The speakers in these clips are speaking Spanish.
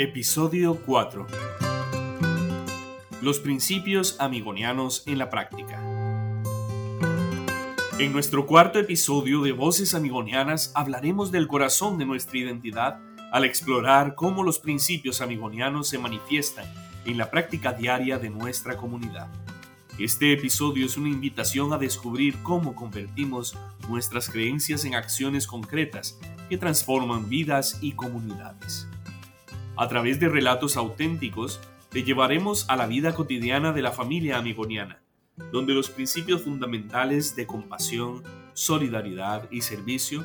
Episodio 4 Los principios amigonianos en la práctica. En nuestro cuarto episodio de Voces Amigonianas hablaremos del corazón de nuestra identidad al explorar cómo los principios amigonianos se manifiestan en la práctica diaria de nuestra comunidad. Este episodio es una invitación a descubrir cómo convertimos nuestras creencias en acciones concretas que transforman vidas y comunidades. A través de relatos auténticos, te llevaremos a la vida cotidiana de la familia amigoniana, donde los principios fundamentales de compasión, solidaridad y servicio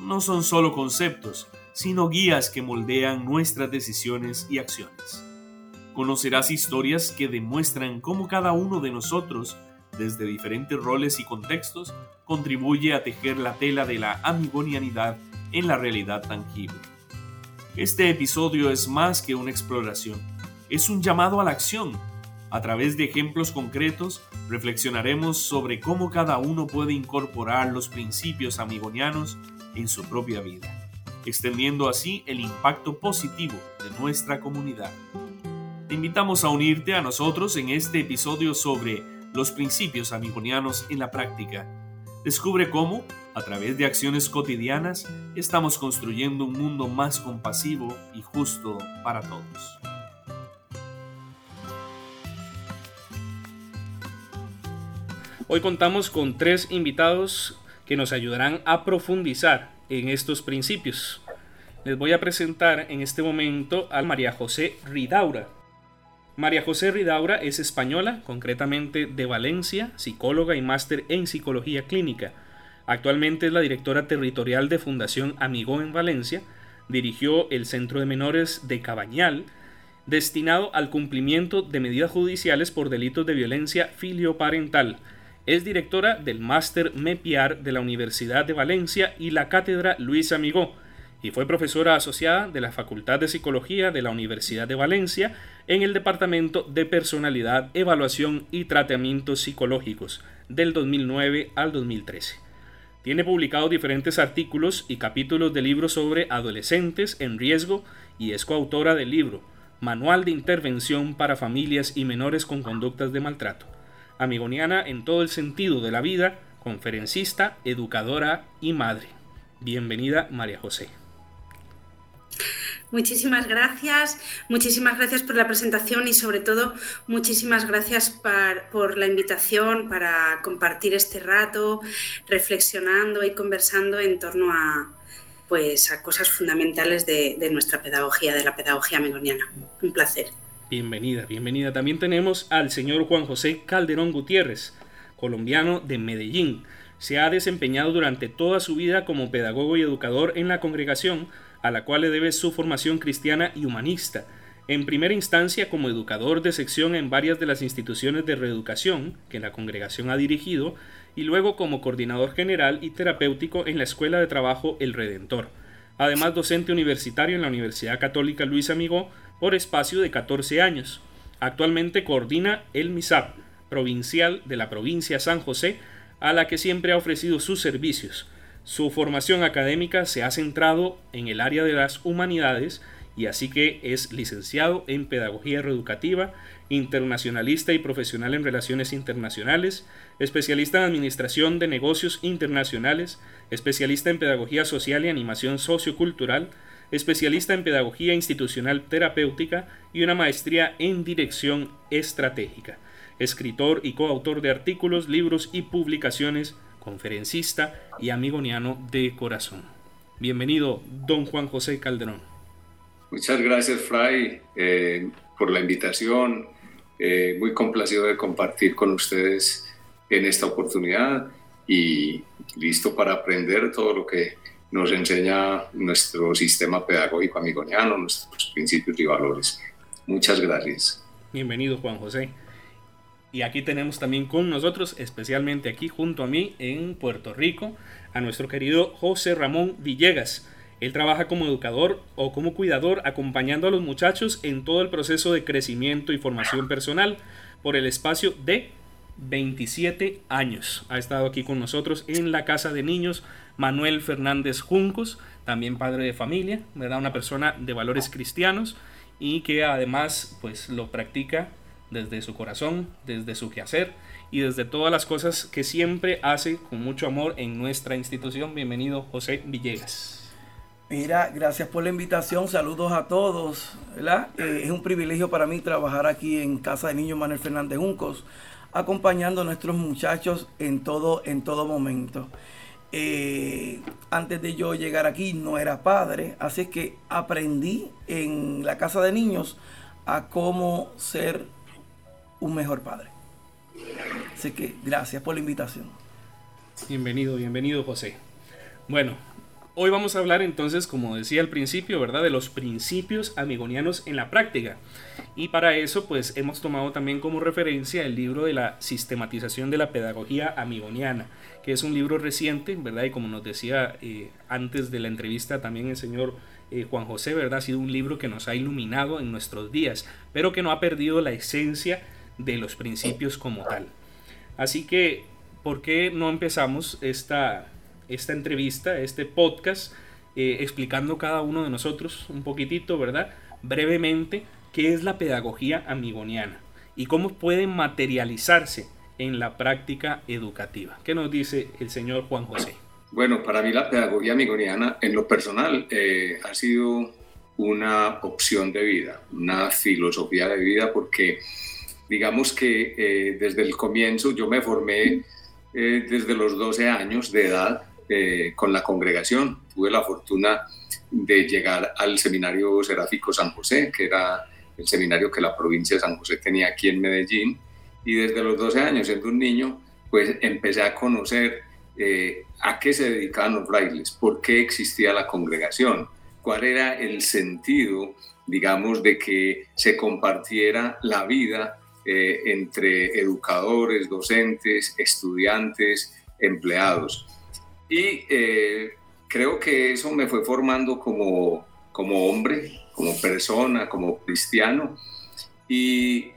no son solo conceptos, sino guías que moldean nuestras decisiones y acciones. Conocerás historias que demuestran cómo cada uno de nosotros, desde diferentes roles y contextos, contribuye a tejer la tela de la amigonianidad en la realidad tangible. Este episodio es más que una exploración, es un llamado a la acción. A través de ejemplos concretos, reflexionaremos sobre cómo cada uno puede incorporar los principios amigonianos en su propia vida, extendiendo así el impacto positivo de nuestra comunidad. Te invitamos a unirte a nosotros en este episodio sobre los principios amigonianos en la práctica. Descubre cómo, a través de acciones cotidianas, estamos construyendo un mundo más compasivo y justo para todos. Hoy contamos con tres invitados que nos ayudarán a profundizar en estos principios. Les voy a presentar en este momento a María José Ridaura. María José Ridaura es española, concretamente de Valencia, psicóloga y máster en psicología clínica. Actualmente es la directora territorial de Fundación Amigó en Valencia, dirigió el Centro de Menores de Cabañal, destinado al cumplimiento de medidas judiciales por delitos de violencia filioparental. Es directora del Máster MEPIAR de la Universidad de Valencia y la Cátedra Luis Amigó, y fue profesora asociada de la Facultad de Psicología de la Universidad de Valencia en el Departamento de Personalidad, Evaluación y Tratamientos Psicológicos del 2009 al 2013. Tiene publicados diferentes artículos y capítulos de libros sobre adolescentes en riesgo y es coautora del libro Manual de Intervención para Familias y Menores con Conductas de Maltrato. Amigoniana en todo el sentido de la vida, conferencista, educadora y madre. Bienvenida María José. Muchísimas gracias, muchísimas gracias por la presentación y sobre todo muchísimas gracias por la invitación para compartir este rato reflexionando y conversando en torno a, pues, a cosas fundamentales de, de nuestra pedagogía, de la pedagogía megoniana. Un placer. Bienvenida, bienvenida. También tenemos al señor Juan José Calderón Gutiérrez, colombiano de Medellín. Se ha desempeñado durante toda su vida como pedagogo y educador en la congregación a la cual le debe su formación cristiana y humanista, en primera instancia como educador de sección en varias de las instituciones de reeducación que la congregación ha dirigido, y luego como coordinador general y terapéutico en la Escuela de Trabajo El Redentor. Además, docente universitario en la Universidad Católica Luis Amigó por espacio de 14 años. Actualmente coordina el MISAP, provincial de la provincia San José, a la que siempre ha ofrecido sus servicios, su formación académica se ha centrado en el área de las humanidades y así que es licenciado en Pedagogía Reeducativa, internacionalista y profesional en Relaciones Internacionales, especialista en Administración de Negocios Internacionales, especialista en Pedagogía Social y Animación Sociocultural, especialista en Pedagogía Institucional Terapéutica y una maestría en Dirección Estratégica, escritor y coautor de artículos, libros y publicaciones conferencista y amigoniano de corazón. Bienvenido, don Juan José Calderón. Muchas gracias, Fray, eh, por la invitación. Eh, muy complacido de compartir con ustedes en esta oportunidad y listo para aprender todo lo que nos enseña nuestro sistema pedagógico amigoniano, nuestros principios y valores. Muchas gracias. Bienvenido, Juan José. Y aquí tenemos también con nosotros, especialmente aquí junto a mí en Puerto Rico, a nuestro querido José Ramón Villegas. Él trabaja como educador o como cuidador acompañando a los muchachos en todo el proceso de crecimiento y formación personal por el espacio de 27 años. Ha estado aquí con nosotros en la Casa de Niños Manuel Fernández Juncos, también padre de familia, da Una persona de valores cristianos y que además pues lo practica desde su corazón, desde su quehacer y desde todas las cosas que siempre hace con mucho amor en nuestra institución. Bienvenido José Villegas. Mira, gracias por la invitación, saludos a todos. Eh, es un privilegio para mí trabajar aquí en Casa de Niños Manuel Fernández Juncos, acompañando a nuestros muchachos en todo, en todo momento. Eh, antes de yo llegar aquí no era padre, así que aprendí en la Casa de Niños a cómo ser un mejor padre. Así que gracias por la invitación. Bienvenido, bienvenido José. Bueno, Hoy vamos a hablar entonces, como decía al principio, ¿verdad? De los principios amigonianos en la práctica. Y para eso, pues hemos tomado también como referencia el libro de la sistematización de la pedagogía amigoniana, que es un libro reciente, ¿verdad? Y como nos decía eh, antes de la entrevista también el señor eh, Juan José, ¿verdad? Ha sido un libro que nos ha iluminado en nuestros días, pero que no ha perdido la esencia de los principios como tal. Así que, ¿por qué no empezamos esta esta entrevista, este podcast, eh, explicando cada uno de nosotros un poquitito, ¿verdad? Brevemente, qué es la pedagogía amigoniana y cómo puede materializarse en la práctica educativa. ¿Qué nos dice el señor Juan José? Bueno, para mí la pedagogía amigoniana en lo personal eh, ha sido una opción de vida, una filosofía de vida, porque digamos que eh, desde el comienzo yo me formé desde los 12 años de edad eh, con la congregación. Tuve la fortuna de llegar al seminario seráfico San José, que era el seminario que la provincia de San José tenía aquí en Medellín. Y desde los 12 años, siendo un niño, pues empecé a conocer eh, a qué se dedicaban los frailes, por qué existía la congregación, cuál era el sentido, digamos, de que se compartiera la vida eh, entre educadores, docentes, estudiantes, empleados. Y eh, creo que eso me fue formando como, como hombre, como persona, como cristiano. Y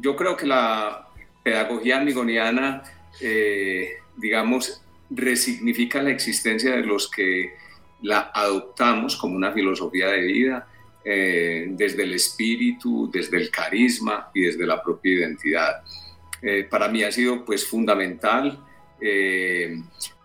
yo creo que la pedagogía amigoniana, eh, digamos, resignifica la existencia de los que la adoptamos como una filosofía de vida, eh, desde el espíritu, desde el carisma y desde la propia identidad. para mí ha sido pues fundamental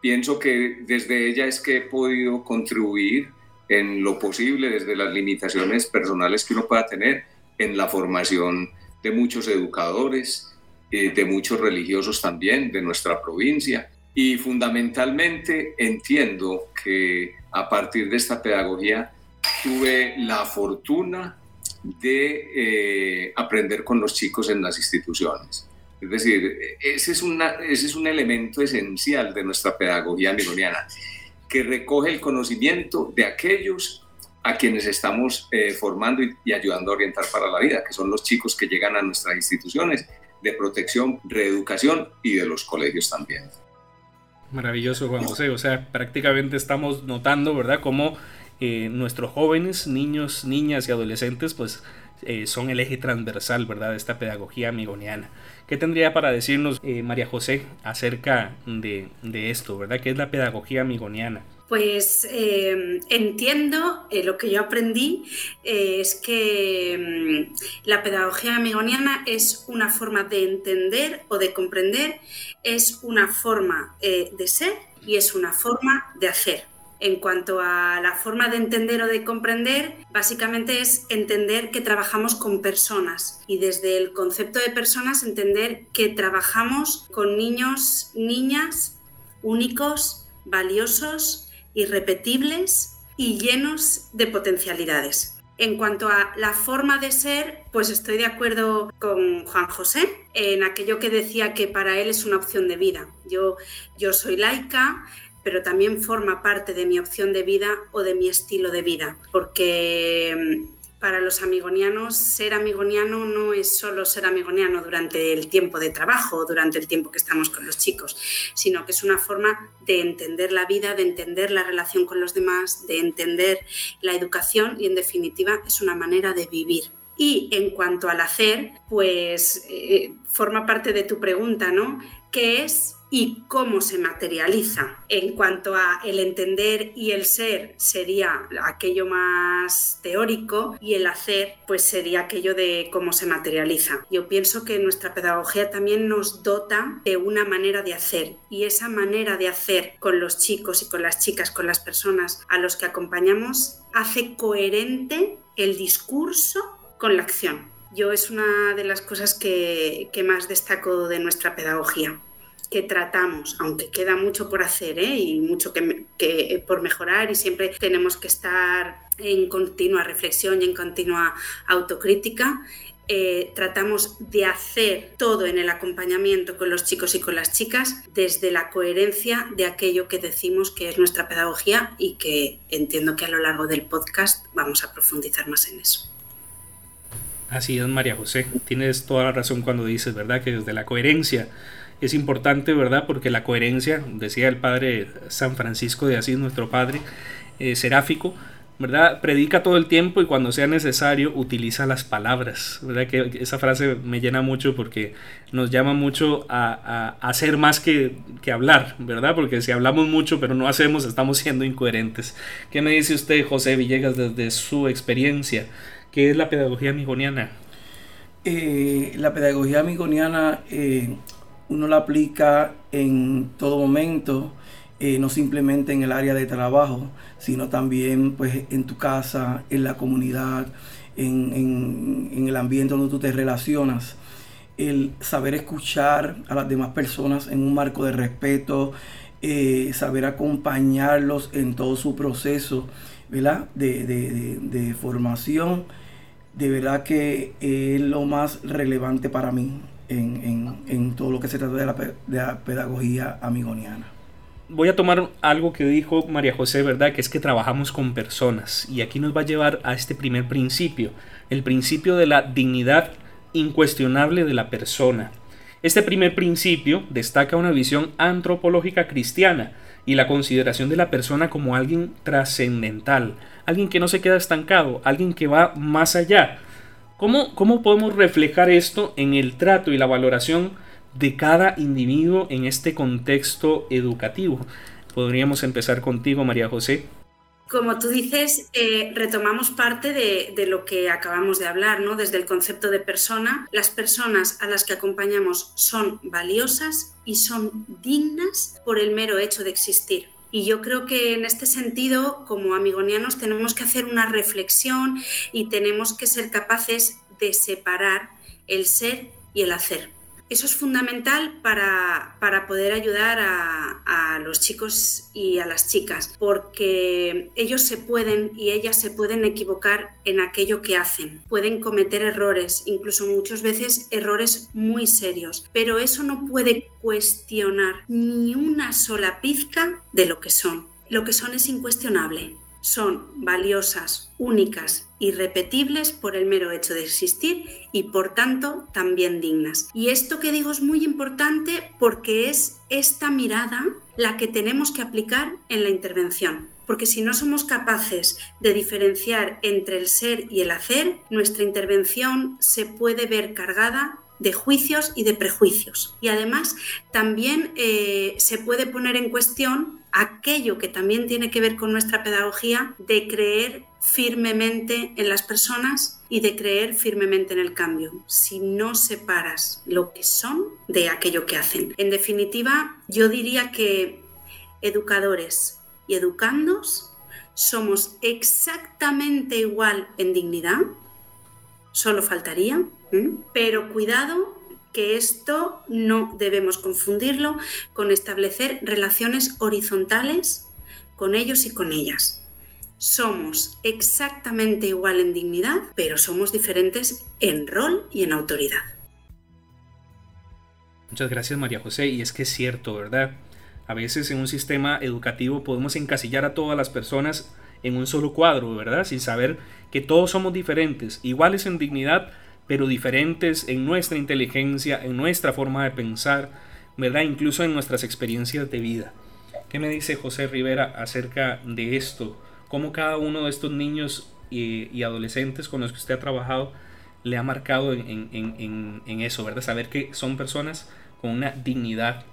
pienso que desde ella es que he podido contribuir en lo posible, desde las limitaciones personales que uno pueda tener, en la formación de muchos educadores, eh, de muchos religiosos también de nuestra provincia. Y fundamentalmente entiendo que a partir de esta pedagogía tuve la fortuna de eh, aprender con los chicos en las instituciones. Es decir, ese es, una, ese es un elemento esencial de nuestra pedagogía miloniana, que recoge el conocimiento de aquellos a quienes estamos eh, formando y, ayudando a orientar para la vida, que son los chicos que llegan a nuestras instituciones de protección, reeducación y de los colegios también. Maravilloso, Juan José. O sea, prácticamente estamos notando, ¿verdad?, cómo eh, nuestros jóvenes, niños, niñas y adolescentes, pues eh, son el eje transversal, ¿verdad?, de esta pedagogía amigoniana. ¿Qué tendría para decirnos eh, María José acerca de, esto, verdad? ¿Qué es la pedagogía amigoniana? Pues entiendo, lo que yo aprendí es que mm, la pedagogía amigoniana es una forma de entender o de comprender, es una forma de ser y es una forma de hacer. En cuanto a la forma de entender o de comprender, básicamente es entender que trabajamos con personas y desde el concepto de personas entender que trabajamos con niños, niñas únicos, valiosos, irrepetibles y llenos de potencialidades. En cuanto a la forma de ser, pues estoy de acuerdo con Juan José en aquello que decía que para él es una opción de vida. Yo, yo soy laica, pero también forma parte de mi opción de vida o de mi estilo de vida, porque mm, para los amigonianos ser amigoniano no es solo ser amigoniano durante el tiempo de trabajo, durante el tiempo que estamos con los chicos, sino que es una forma de entender la vida, de entender la relación con los demás, de entender la educación y en definitiva es una manera de vivir. Y en cuanto al hacer, pues eh, forma parte de tu pregunta, ¿no? ¿Qué es y cómo se materializa. En cuanto a el entender y el ser sería aquello más teórico y el hacer pues sería aquello de cómo se materializa. Yo pienso que nuestra pedagogía también nos dota de una manera de hacer y esa manera de hacer con los chicos y con las chicas, con las personas a los que acompañamos, hace coherente el discurso con la acción. Yo es una de las cosas que, más destaco de nuestra pedagogía que tratamos, aunque queda mucho por hacer ¿eh? y mucho que, por mejorar y siempre tenemos que estar en continua reflexión y en continua autocrítica. Eh, tratamos de hacer todo en el acompañamiento con los chicos y con las chicas desde la coherencia de aquello que decimos que es nuestra pedagogía y que entiendo que a lo largo del podcast vamos a profundizar más en eso. Así es, María José. Tienes toda la razón cuando dices, ¿verdad? Que desde la coherencia es importante, ¿verdad? Porque la coherencia, decía el padre San Francisco de Asís, nuestro padre eh, seráfico, ¿verdad? Predica todo el tiempo y cuando sea necesario utiliza las palabras, ¿verdad? Que esa frase me llena mucho porque nos llama mucho a, hacer más que, que, hablar, ¿verdad? Porque si hablamos mucho pero no hacemos, estamos siendo incoherentes. ¿Qué me dice usted, José Villegas, desde su experiencia? ¿Qué es la pedagogía amigoniana? Eh, la pedagogía amigoniana eh, uno la aplica en todo momento, eh, no simplemente en el área de trabajo, sino también pues, en tu casa, en la comunidad, en, en el ambiente donde tú te relacionas. El saber escuchar a las demás personas en un marco de respeto, saber acompañarlos en todo su proceso ¿verdad? De, de, formación, de verdad que es lo más relevante para mí en, todo lo que se trata de la, de la pedagogía amigoniana voy a tomar algo que dijo María José, ¿verdad? Que es que trabajamos con personas. Y aquí nos va a llevar a este primer principio, el principio de la dignidad incuestionable de la persona. Este primer principio destaca una visión antropológica cristiana y la consideración de la persona como alguien trascendental, alguien que no se queda estancado, alguien que va más allá. ¿Cómo, ¿Cómo podemos reflejar esto en el trato y la valoración de cada individuo en este contexto educativo? Podríamos empezar contigo, María José. Como tú dices, eh, retomamos parte de, lo que acabamos de hablar, ¿no? Desde el concepto de persona, las personas a las que acompañamos son valiosas y son dignas por el mero hecho de existir. Y yo creo que en este sentido, como amigonianos, tenemos que hacer una reflexión y tenemos que ser capaces de separar el ser y el hacer. Eso es fundamental para, poder ayudar a, los chicos y a las chicas, porque ellos se pueden y ellas se pueden equivocar en aquello que hacen, pueden cometer errores, incluso muchas veces errores muy serios, pero eso no puede cuestionar ni una sola pizca de lo que son. Lo que son es incuestionable son valiosas, únicas, irrepetibles por el mero hecho de existir y por tanto también dignas. Y esto que digo es muy importante porque es esta mirada la que tenemos que aplicar en la intervención. Porque si no somos capaces de diferenciar entre el ser y el hacer, nuestra intervención se puede ver cargada de juicios y de prejuicios. Y además también eh, se puede poner en cuestión aquello que también tiene que ver con nuestra pedagogía de creer firmemente en las personas y de creer firmemente en el cambio, si no separas lo que son de aquello que hacen. En definitiva, yo diría que educadores y educandos somos exactamente igual en dignidad, solo faltaría, pero cuidado que esto no debemos confundirlo con establecer relaciones horizontales con ellos y con ellas. Somos exactamente igual en dignidad, pero somos diferentes en rol y en autoridad. Muchas gracias María José, y es que es cierto, ¿verdad? A veces en un sistema educativo podemos encasillar a todas las personas en un solo cuadro, ¿verdad? Sin saber que todos somos diferentes, iguales en dignidad, pero diferentes en nuestra inteligencia, en nuestra forma de pensar, ¿verdad? Incluso en nuestras experiencias de vida. ¿Qué me dice José Rivera acerca de esto? ¿Cómo cada uno de estos niños y, adolescentes con los que usted ha trabajado le ha marcado en, eso, ¿verdad? Saber que son personas con una dignidad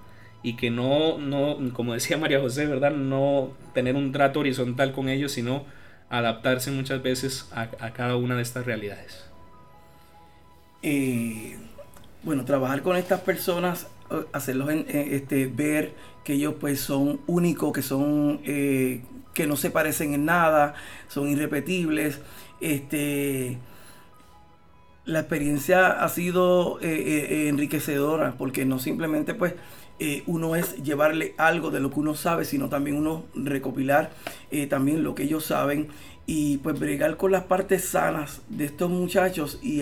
y que no, no, como decía María José, ¿verdad? No tener un trato horizontal con ellos, sino adaptarse muchas veces a, cada una de estas realidades. Eh, bueno, trabajar con estas personas, eh, hacerlos este, ver que ellos pues son únicos, que son eh, que no se parecen en nada, son irrepetibles. Este, la experiencia ha sido enriquecedora porque no simplemente pues eh, uno es llevarle algo de lo que uno sabe, sino también uno recopilar eh, también lo que ellos saben y pues bregar con las partes sanas de estos muchachos y,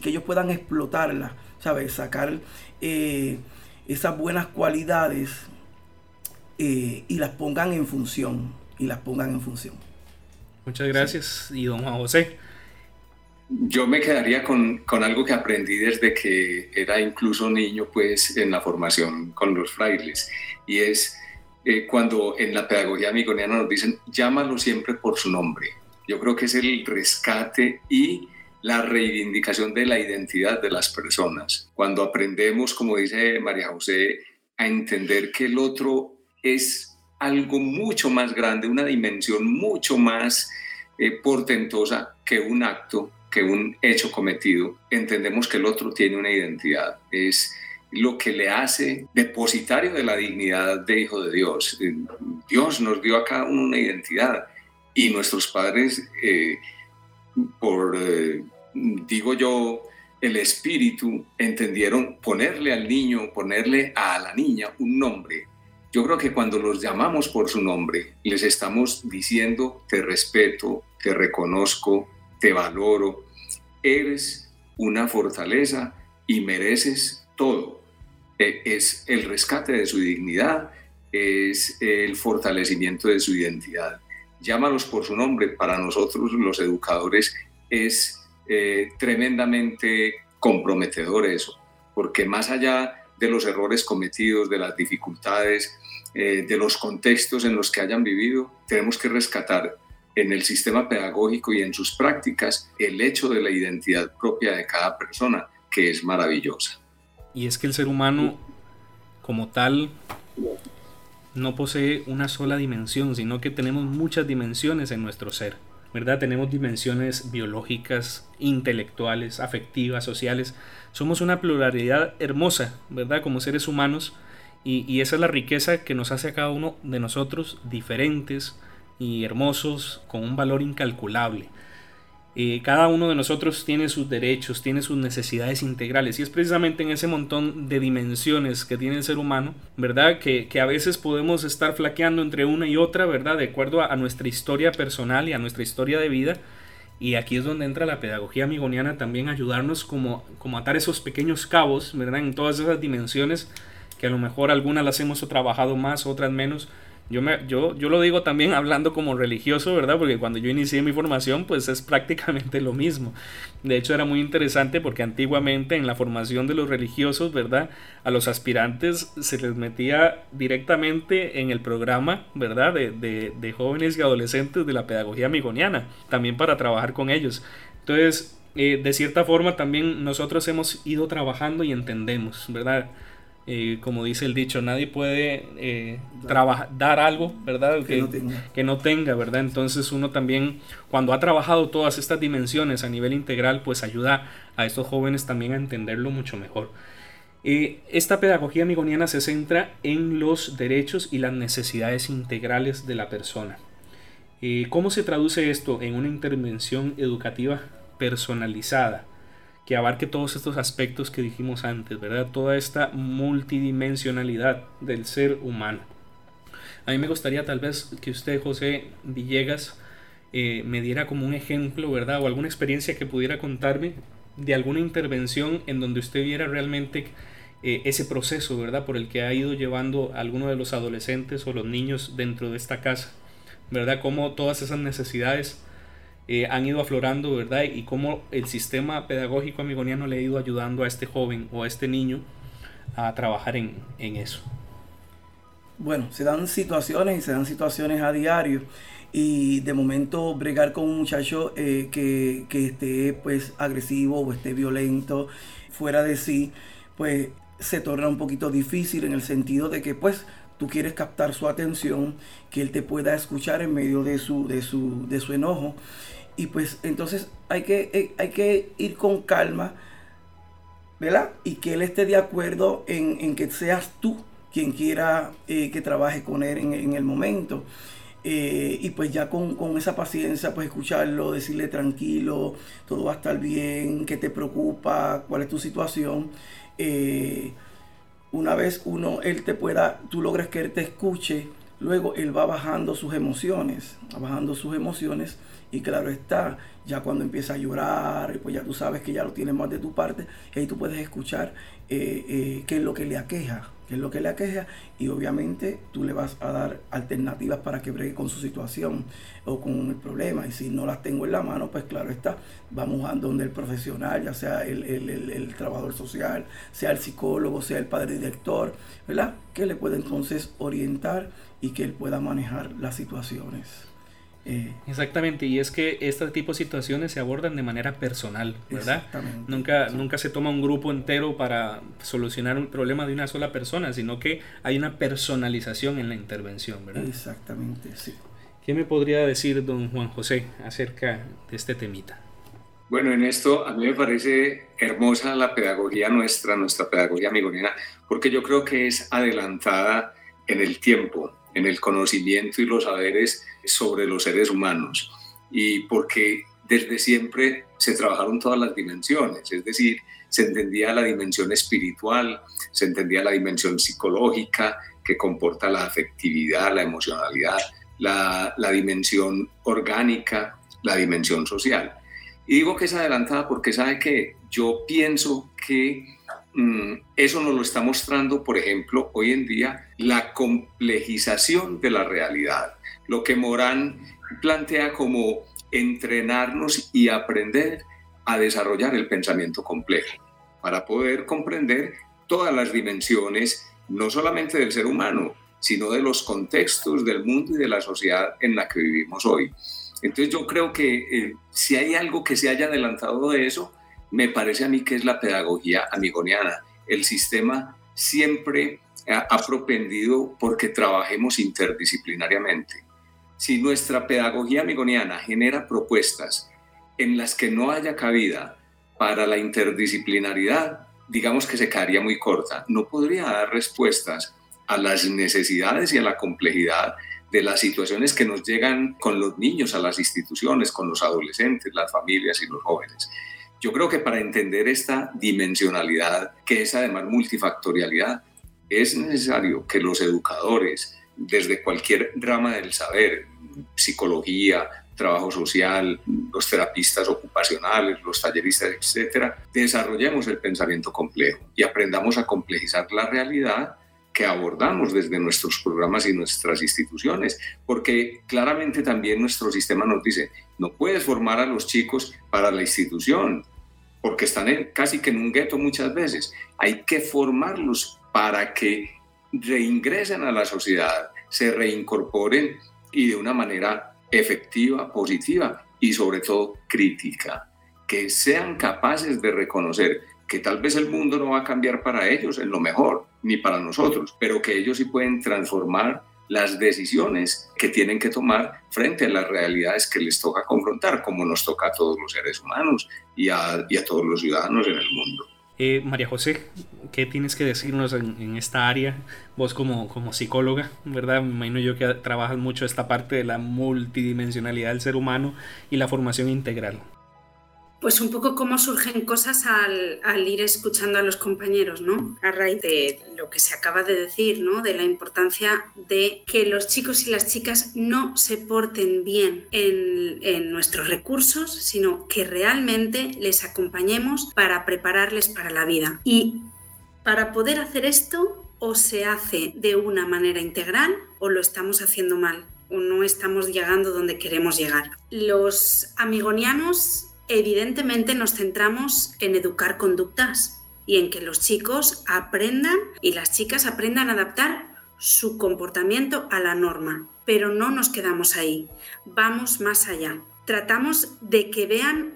que ellos puedan explotarlas, ¿sabes? Sacar eh, esas buenas cualidades y las pongan en función, y las pongan en función. Muchas gracias. Y don José. Yo me quedaría con, con, algo que aprendí desde que era incluso niño, pues en la formación con los frailes, y es eh, cuando en la pedagogía amigoniana nos dicen, llámalo siempre por su nombre. Yo creo que es el rescate y la reivindicación de la identidad de las personas. Cuando aprendemos, como dice María José, a entender que el otro es algo mucho más grande, una dimensión mucho más eh, portentosa que un acto que un hecho cometido, entendemos que el otro tiene una identidad. Es lo que le hace depositario de la dignidad de hijo de Dios. Eh, Dios nos dio a uno una identidad y nuestros padres, eh, por, eh, digo yo, el espíritu, entendieron ponerle al niño, ponerle a la niña un nombre. Yo creo que cuando los llamamos por su nombre, les estamos diciendo, te respeto, te reconozco, te valoro, eres una fortaleza y mereces todo. E, es el rescate de su dignidad, es el fortalecimiento de su identidad. Llámalos por su nombre, para nosotros los educadores es eh, tremendamente comprometedor eso, porque más allá de los errores cometidos, de las dificultades, eh, de los contextos en los que hayan vivido, tenemos que rescatar en el sistema pedagógico y en sus prácticas el hecho de la identidad propia de cada persona, que es maravillosa. Y es que el ser humano como tal no posee una sola dimensión, sino que tenemos muchas dimensiones en nuestro ser. ¿verdad? Tenemos dimensiones biológicas, intelectuales, afectivas, sociales. Somos una pluralidad hermosa, ¿verdad? Como seres humanos. Y, esa es la riqueza que nos hace a cada uno de nosotros diferentes, y hermosos con un valor incalculable. Cada uno de nosotros tiene sus derechos, tiene sus necesidades integrales y es precisamente en ese montón de dimensiones que tiene el ser humano, ¿verdad? Que, a veces podemos estar flaqueando entre una y otra, ¿verdad? De acuerdo a, nuestra historia personal y a nuestra historia de vida. Y aquí es donde entra la pedagogía amigoniana también ayudarnos como, como atar esos pequeños cabos, ¿verdad? En todas esas dimensiones que a lo mejor algunas las hemos trabajado más, otras menos, yo, me, yo, yo lo digo también hablando como religioso, ¿verdad? Porque cuando yo inicié mi formación, pues es prácticamente lo mismo. De hecho, era muy interesante porque antiguamente en la formación de los religiosos, ¿verdad? A los aspirantes se les metía directamente en el programa, ¿verdad? De, de, jóvenes y adolescentes de la pedagogía migoniana, también para trabajar con ellos. Entonces, eh, de cierta forma también nosotros hemos ido trabajando y entendemos, ¿verdad? Eh, como dice el dicho, nadie puede eh, trabajar, dar algo, ¿verdad? Que, no tenga. ¿verdad? Entonces uno también, cuando ha trabajado todas estas dimensiones a nivel integral, pues ayuda a estos jóvenes también a entenderlo mucho mejor. Eh, esta pedagogía amigoniana se centra en los derechos y las necesidades integrales de la persona. ¿Cómo se traduce esto en una intervención educativa personalizada? Que abarque todos estos aspectos que dijimos antes, ¿verdad? Toda esta multidimensionalidad del ser humano. A mí me gustaría tal vez que usted, José Villegas, eh, me diera como un ejemplo, ¿verdad? O alguna experiencia que pudiera contarme de alguna intervención en donde usted viera realmente eh, ese proceso, ¿verdad? Por el que ha ido llevando a alguno de los adolescentes o los niños dentro de esta casa, ¿verdad? Cómo todas esas necesidades eh, han ido aflorando, ¿verdad? Y cómo el sistema pedagógico amigoniano le ha ido ayudando a este joven o a este niño a trabajar en, eso. Bueno, se dan situaciones y se dan situaciones a diario y de momento bregar con un muchacho eh, que, esté pues agresivo o esté violento, fuera de sí, pues se torna un poquito difícil en el sentido de que pues tú quieres captar su atención, que él te pueda escuchar en medio de su, de su, de su enojo. Y pues entonces hay que, eh, hay que ir con calma, ¿verdad? Y que él esté de acuerdo en, que seas tú quien quiera eh, que trabaje con él en, el momento. Eh, y pues ya con, esa paciencia, pues escucharlo, decirle tranquilo, todo va a estar bien, qué te preocupa, cuál es tu situación una vez uno, él te pueda, tú logres que él te escuche, luego él va bajando sus emociones, va bajando sus emociones y claro está, ya cuando empieza a llorar, pues ya tú sabes que ya lo tienes más de tu parte, y ahí tú puedes escuchar eh, eh, qué es lo que le aqueja, qué es lo que le aqueja, y obviamente tú le vas a dar alternativas para que bregue con su situación o con el problema. Y si no las tengo en la mano, pues claro está, vamos a donde el profesional, ya sea el, el trabajador social, sea el psicólogo, sea el padre director, ¿verdad? Que le puede entonces orientar y que él pueda manejar las situaciones. Eh, Exactamente, y es que este tipo de situaciones se abordan de manera personal, ¿verdad? Nunca, nunca se toma un grupo entero para solucionar un problema de una sola persona, sino que hay una personalización en la intervención, ¿verdad? Exactamente, sí. ¿Qué me podría decir don Juan José acerca de este temita? Bueno, en esto a mí me parece hermosa la pedagogía nuestra, nuestra pedagogía amigoniana, porque yo creo que es adelantada en el tiempo en el conocimiento y los saberes sobre los seres humanos y porque desde siempre se trabajaron todas las dimensiones, es decir, se entendía la dimensión espiritual, se entendía la dimensión psicológica que comporta la afectividad, la emocionalidad, la, dimensión orgánica, la dimensión social. Y digo que es adelantada porque sabe que yo pienso que Mm, eso nos lo está mostrando, por ejemplo, hoy en día la complejización de la realidad, lo que Morán plantea como entrenarnos y aprender a desarrollar el pensamiento complejo para poder comprender todas las dimensiones, no solamente del ser humano, sino de los contextos del mundo y de la sociedad en la que vivimos hoy. Entonces yo creo que eh, si hay algo que se haya adelantado de eso, me parece a mí que es la pedagogía amigoniana. El sistema siempre ha propendido porque trabajemos interdisciplinariamente. Si nuestra pedagogía amigoniana genera propuestas en las que no haya cabida para la interdisciplinaridad, digamos que se quedaría muy corta. No podría dar respuestas a las necesidades y a la complejidad de las situaciones que nos llegan con los niños a las instituciones, con los adolescentes, las familias y los jóvenes. Yo creo que para entender esta dimensionalidad, que es además multifactorialidad, es necesario que los educadores, desde cualquier rama del saber, psicología, trabajo social, los terapistas ocupacionales, los talleristas, etcétera, desarrollemos el pensamiento complejo y aprendamos a complejizar la realidad que abordamos desde nuestros programas y nuestras instituciones, porque claramente también nuestro sistema nos dice, no puedes formar a los chicos para la institución, porque están casi que en un gueto muchas veces. Hay que formarlos para que reingresen a la sociedad, se reincorporen y de una manera efectiva, positiva y sobre todo crítica, que sean capaces de reconocer que tal vez el mundo no va a cambiar para ellos en lo mejor, ni para nosotros, pero que ellos sí pueden transformar las decisiones que tienen que tomar frente a las realidades que les toca confrontar, como nos toca a todos los seres humanos y a, todos los ciudadanos en el mundo. Eh, María José, ¿qué tienes que decirnos en, esta área? Vos como, como psicóloga, ¿verdad? Me imagino yo que trabajas mucho esta parte de la multidimensionalidad del ser humano y la formación integral. Pues un poco cómo surgen cosas al, ir escuchando a los compañeros, ¿no? A raíz de lo que se acaba de decir, ¿no? De la importancia de que los chicos y las chicas no se porten bien en, nuestros recursos, sino que realmente les acompañemos para prepararles para la vida. Y para poder hacer esto, o se hace de una manera integral o lo estamos haciendo mal o no estamos llegando donde queremos llegar. Los amigonianos evidentemente nos centramos en educar conductas y en que los chicos aprendan y las chicas aprendan a adaptar su comportamiento a la norma. Pero no nos quedamos ahí, vamos más allá. Tratamos de que vean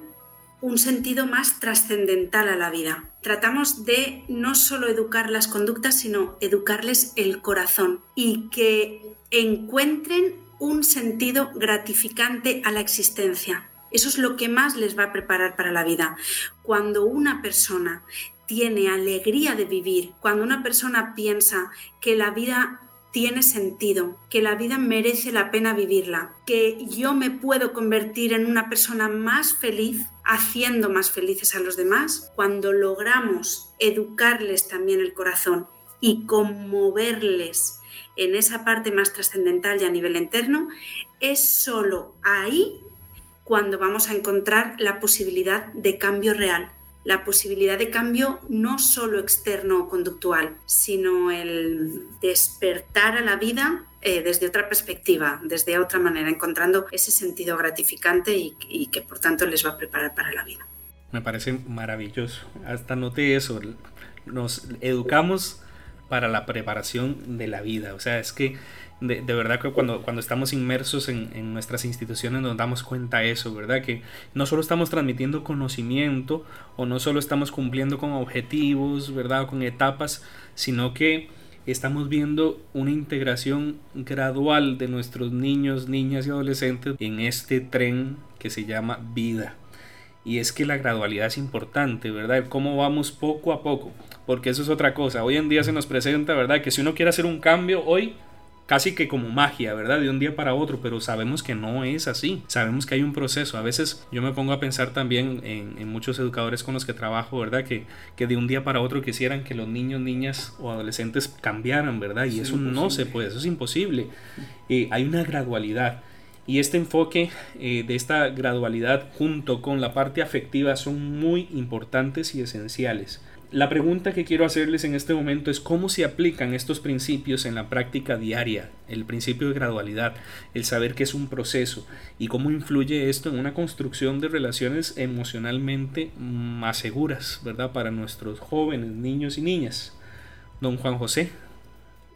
un sentido más trascendental a la vida, tratamos de no solo educar las conductas, sino educarles el corazón y que encuentren un sentido gratificante a la existencia. Eso es lo que más les va a preparar para la vida. Cuando una persona tiene alegría de vivir, cuando una persona piensa que la vida tiene sentido, que la vida merece la pena vivirla, que yo me puedo convertir en una persona más feliz haciendo más felices a los demás, cuando logramos educarles también el corazón y conmoverles en esa parte más trascendental y a nivel interno, es solo ahí cuando vamos a encontrar la posibilidad de cambio real, la posibilidad de cambio no solo externo o conductual, sino el despertar a la vida eh, desde otra perspectiva, desde otra manera, encontrando ese sentido gratificante y, y que por tanto les va a preparar para la vida. Me parece maravilloso. Hasta noté eso. Nos educamos para la preparación de la vida. O sea, es que de, verdad que cuando, cuando estamos inmersos en, nuestras instituciones nos damos cuenta de eso, ¿verdad? Que no solo estamos transmitiendo conocimiento o no solo estamos cumpliendo con objetivos, ¿verdad? con etapas, sino que estamos viendo una integración gradual de nuestros niños, niñas y adolescentes en este tren que se llama vida. Y es que la gradualidad es importante, ¿verdad? Cómo vamos poco a poco, porque eso es otra cosa. Hoy en día se nos presenta, ¿verdad? Que si uno quiere hacer un cambio hoy, casi que como magia, ¿verdad? De un día para otro, pero sabemos que no es así. Sabemos que hay un proceso. A veces yo me pongo a pensar también en, muchos educadores con los que trabajo, ¿verdad? Que, que, de un día para otro quisieran que los niños, niñas o adolescentes cambiaran, ¿verdad? Y eso no se puede, eso es imposible. Eh, hay una gradualidad. Y este enfoque eh, de esta gradualidad junto con la parte afectiva son muy importantes y esenciales. La pregunta que quiero hacerles en este momento es cómo se aplican estos principios en la práctica diaria, el principio de gradualidad, el saber que es un proceso y cómo influye esto en una construcción de relaciones emocionalmente más seguras, ¿verdad? Para nuestros jóvenes, niños y niñas. Don Juan José.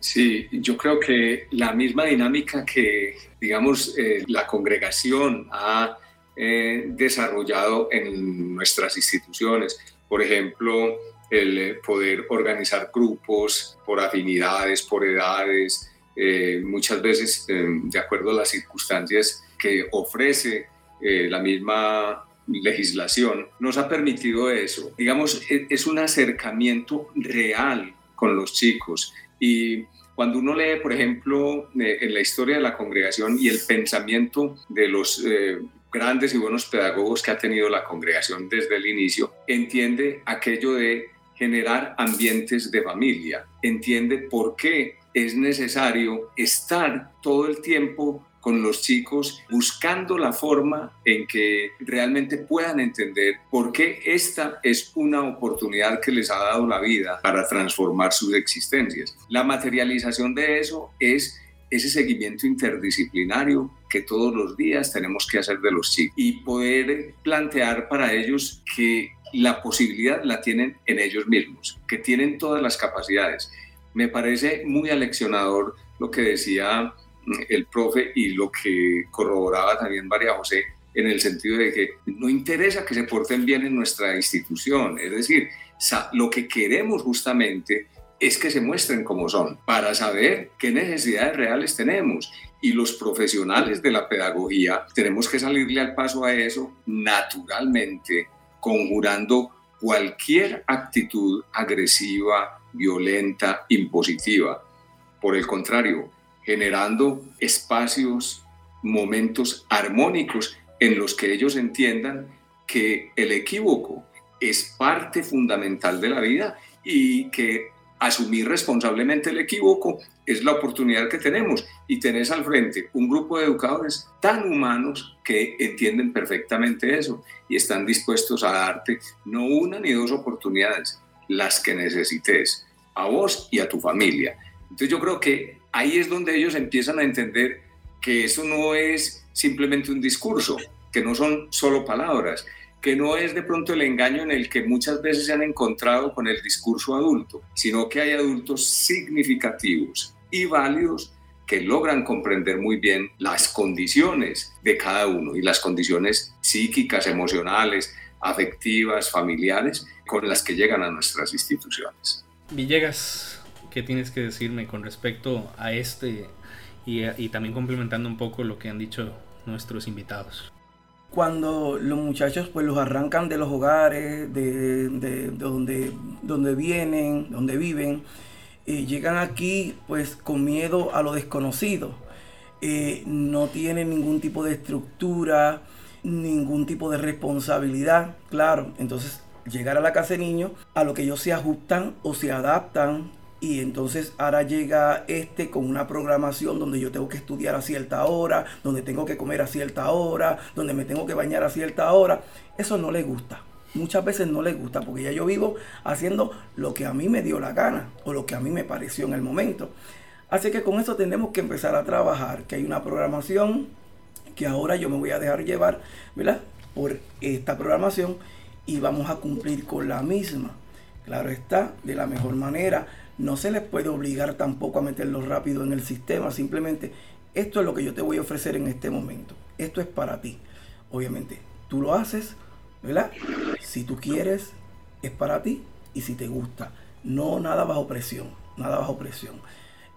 Sí, yo creo que la misma dinámica que, digamos, eh, la congregación ha eh, desarrollado en nuestras instituciones, por ejemplo, el eh, poder organizar grupos por afinidades, por edades, eh, muchas veces em, de acuerdo a las circunstancias que ofrece eh, la misma legislación, nos ha permitido eso. Digamos, e, es un acercamiento real con los chicos y cuando uno lee, por ejemplo, en la historia de la congregación y el pensamiento de los grandes y buenos pedagogos que ha tenido la congregación desde el inicio, entiende aquello de generar ambientes de familia, entiende por qué es necesario estar todo el tiempo con los chicos buscando la forma en que realmente puedan entender por qué esta es una oportunidad que les ha dado la vida para transformar sus existencias. La materialización de eso es ese seguimiento interdisciplinario que todos los días tenemos que hacer de los chicos y poder plantear para ellos que la posibilidad la tienen en ellos mismos, que tienen todas las capacidades. Me parece muy aleccionador lo que decía mm, el profe y lo que corroboraba también María José en el sentido de que no interesa que se porten bien en nuestra institución, es decir, lo que queremos justamente es que se muestren como son, para saber qué necesidades reales tenemos. Y los profesionales de la pedagogía tenemos que salirle al paso a eso naturalmente, conjurando cualquier actitud agresiva, violenta, impositiva. Por el contrario, generando espacios, momentos armónicos en los que ellos entiendan que el equívoco es parte fundamental de la vida y que asumir responsablemente el equívoco es la oportunidad que tenemos y tenés al frente un grupo de educadores tan humanos que entienden perfectamente eso y están dispuestos a darte no una ni dos oportunidades, las que necesites, a vos y a tu familia. Entonces yo creo que ahí es donde ellos empiezan a entender que eso no es simplemente un discurso, que no son solo palabras, que no es de pronto el engaño en el que muchas veces se han encontrado con el discurso adulto, sino que hay adultos significativos y válidos que logran comprender muy bien las condiciones de cada uno y las condiciones psíquicas, emocionales, afectivas, familiares con las que llegan a nuestras instituciones. Villegas, ¿qué tienes que decirme con respecto a este y, también complementando un poco lo que han dicho nuestros invitados? Cuando los muchachos pues los arrancan de los hogares, de, donde, donde vienen, donde viven, y llegan aquí pues con miedo a lo desconocido. Eh, no tienen ningún tipo de estructura, ningún tipo de responsabilidad, claro. Entonces llegar a la casa de niños, a lo que ellos se ajustan o se adaptan y entonces ahora llega este con una programación donde yo tengo que estudiar a cierta hora, donde tengo que comer a cierta hora, donde me tengo que bañar a cierta hora. Eso no le gusta. Muchas veces no le gusta porque ya yo vivo haciendo lo que a mí me dio la gana o lo que a mí me pareció en el momento. Así que con eso tenemos que empezar a trabajar, que hay una programación que ahora yo me voy a dejar llevar, ¿verdad? Por esta programación y vamos a cumplir con la misma. Claro está, de la mejor manera. No se les puede obligar tampoco a meterlo rápido en el sistema. Simplemente, esto es lo que yo te voy a ofrecer en este momento. Esto es para ti. Obviamente, tú lo haces, ¿verdad? Si tú quieres, es para ti y si te gusta. No nada bajo presión, nada bajo presión.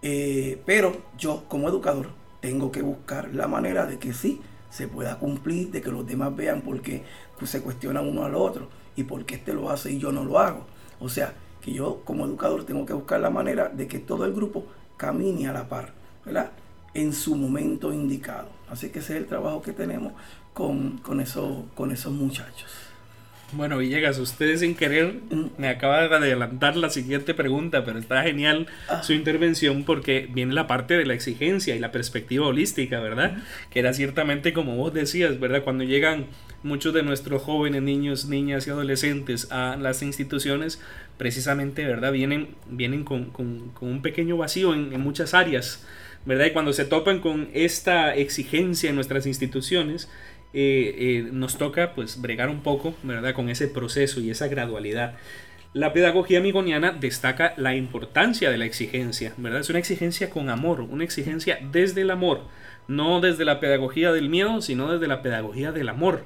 Eh, pero yo como educador tengo que buscar la manera de que sí se pueda cumplir, de que los demás vean por qué se cuestionan uno al otro y por qué este lo hace y yo no lo hago. O sea, que yo como educador tengo que buscar la manera de que todo el grupo camine a la par, ¿verdad? En su momento indicado. Así que ese es el trabajo que tenemos con, con, con esos muchachos. Bueno, Villegas, usted sin querer me acaba de adelantar la siguiente pregunta, pero está genial ah. su intervención porque viene la parte de la exigencia y la perspectiva holística, ¿verdad? Que era ciertamente como vos decías, ¿verdad? Cuando llegan muchos de nuestros jóvenes, niños, niñas y adolescentes a las instituciones, precisamente, ¿verdad? Vienen, vienen con, un pequeño vacío en, en muchas áreas, ¿verdad? Y cuando se topan con esta exigencia en nuestras instituciones, eh, eh, nos toca pues bregar un poco, ¿verdad? Con ese proceso y esa gradualidad. La pedagogía amigoniana destaca la importancia de la exigencia, ¿verdad? Es una exigencia con amor, una exigencia desde el amor, no desde la pedagogía del miedo, sino desde la pedagogía del amor,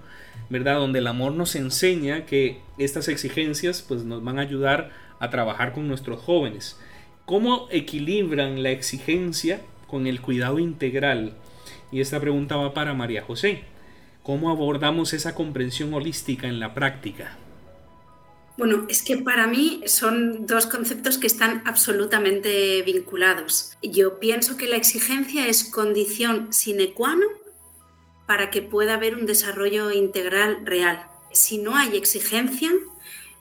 ¿verdad? Donde el amor nos enseña que estas exigencias pues nos van a ayudar a trabajar con nuestros jóvenes. ¿Cómo equilibran la exigencia con el cuidado integral? Y esta pregunta va para María José. ¿Cómo abordamos esa comprensión holística en la práctica? Bueno, es que para mí son dos conceptos que están absolutamente vinculados. Yo pienso que la exigencia es condición sine qua non para que pueda haber un desarrollo integral real. Si no hay exigencia,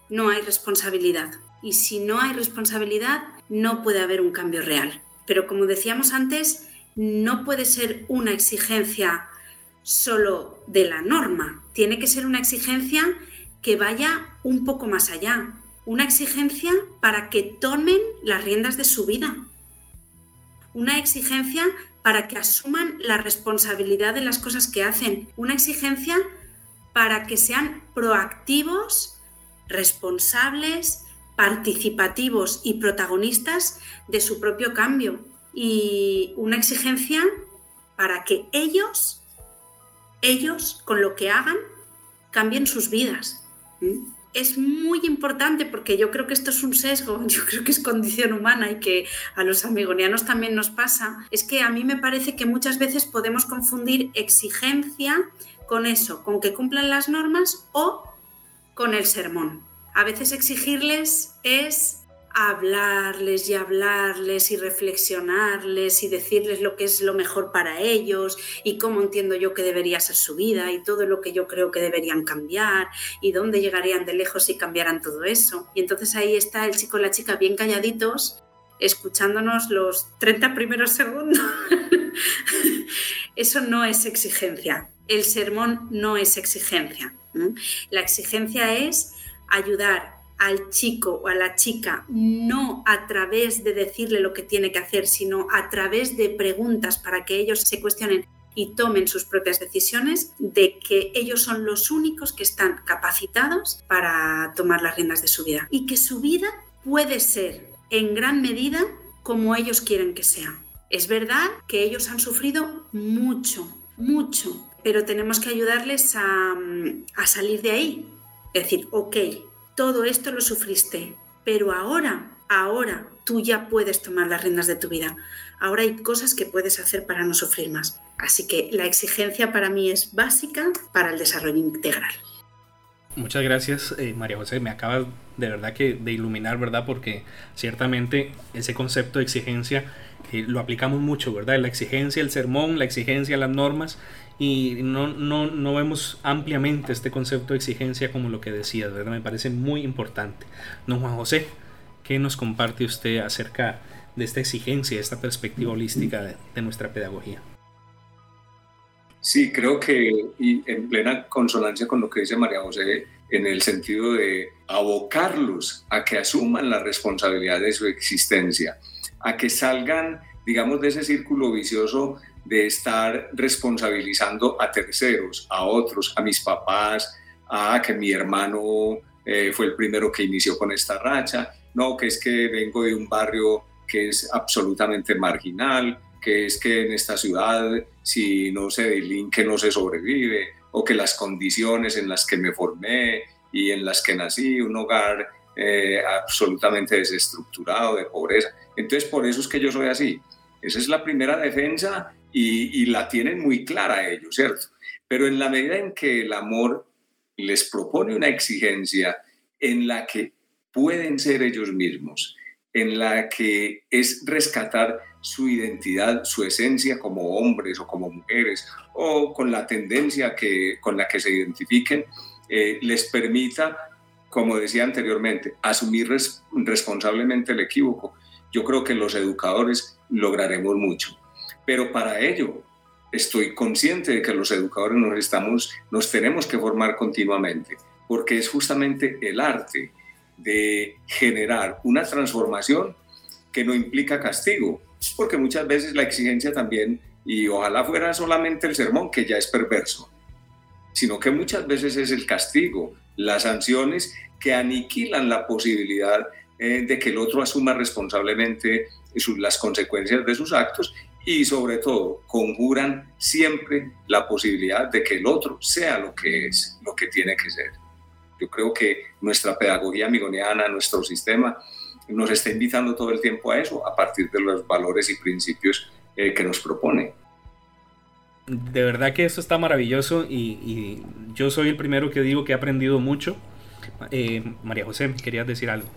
no hay responsabilidad. Y si no hay responsabilidad, no puede haber un cambio real. Pero como decíamos antes, no puede ser una exigencia solo de la norma, tiene que ser una exigencia que vaya un poco más allá, una exigencia para que tomen las riendas de su vida, una exigencia para que asuman la responsabilidad de las cosas que hacen, una exigencia para que sean proactivos, responsables, participativos y protagonistas de su propio cambio. Y una exigencia para que ellos ellos con lo que hagan cambien sus vidas. Es muy importante porque yo creo que esto es un sesgo, yo creo que es condición humana y que a los amigonianos también nos pasa, es que a mí me parece que muchas veces podemos confundir exigencia con eso, con que cumplan las normas o con el sermón. A veces exigirles es hablarles y hablarles y reflexionarles y decirles lo que es lo mejor para ellos y cómo entiendo yo que debería ser su vida y todo lo que yo creo que deberían cambiar y dónde llegarían de lejos si cambiaran todo eso. Y entonces ahí está el chico y la chica bien calladitos escuchándonos los 30 primeros segundos. eso no es exigencia. El sermón no es exigencia. La exigencia es ayudar al chico o a la chica no a través de decirle lo que tiene que hacer, sino a través de preguntas para que ellos se cuestionen y tomen sus propias decisiones, de que ellos son los únicos que están capacitados para tomar las riendas de su vida y que su vida puede ser en gran medida como ellos quieren que sea. Es verdad que ellos han sufrido mucho, mucho, pero tenemos que ayudarles a, a salir de ahí. Es decir, ok, todo esto lo sufriste, pero ahora, ahora tú ya puedes tomar las riendas de tu vida. Ahora hay cosas que puedes hacer para no sufrir más. Así que la exigencia para mí es básica para el desarrollo integral. Muchas gracias, eh, María José. Me acabas de verdad que de iluminar, ¿verdad? Porque ciertamente ese concepto de exigencia eh, lo aplicamos mucho, ¿verdad? La exigencia, el sermón, la exigencia, las normas, y no, no, no vemos ampliamente este concepto de exigencia como lo que decías, ¿verdad? Me parece muy importante. Don Juan José, ¿qué nos comparte usted acerca de esta exigencia, esta perspectiva holística de, nuestra pedagogía? Sí, creo que y en plena consonancia con lo que dice María José, en el sentido de abocarlos a que asuman la responsabilidad de su existencia, a que salgan, digamos, de ese círculo vicioso de estar responsabilizando a terceros, a otros, a mis papás, a que mi hermano eh, fue el primero que inició con esta racha, no, que es que vengo de un barrio que es absolutamente marginal, que es que en esta ciudad si no se delinque no se sobrevive, o que las condiciones en las que me formé y en las que nací, un hogar eh, absolutamente desestructurado, de pobreza. Entonces por eso es que yo soy así. Esa es la primera defensa y, la tienen muy clara ellos, ¿cierto? Pero en la medida en que el amor les propone una exigencia en la que pueden ser ellos mismos, en la que es rescatar su identidad, su esencia como hombres o como mujeres, o con la tendencia que, con la que se identifiquen, eh, les permita, como decía anteriormente, asumir responsablemente el equívoco. Yo creo que los educadores lograremos mucho. Pero para ello estoy consciente de que los educadores nos, estamos, nos tenemos que formar continuamente, porque es justamente el arte de generar una transformación que no implica castigo, porque muchas veces la exigencia también, y ojalá fuera solamente el sermón, que ya es perverso, sino que muchas veces es el castigo, las sanciones que aniquilan la posibilidad eh, de que el otro asuma responsablemente las consecuencias de sus actos y sobre todo conjuran siempre la posibilidad de que el otro sea lo que es, lo que tiene que ser. Yo creo que nuestra pedagogía amigoniana, nuestro sistema, nos está invitando todo el tiempo a eso, a partir de los valores y principios eh, que nos propone. De verdad que esto está maravilloso y, yo soy el primero que digo que he aprendido mucho. Eh, María José, querías decir algo.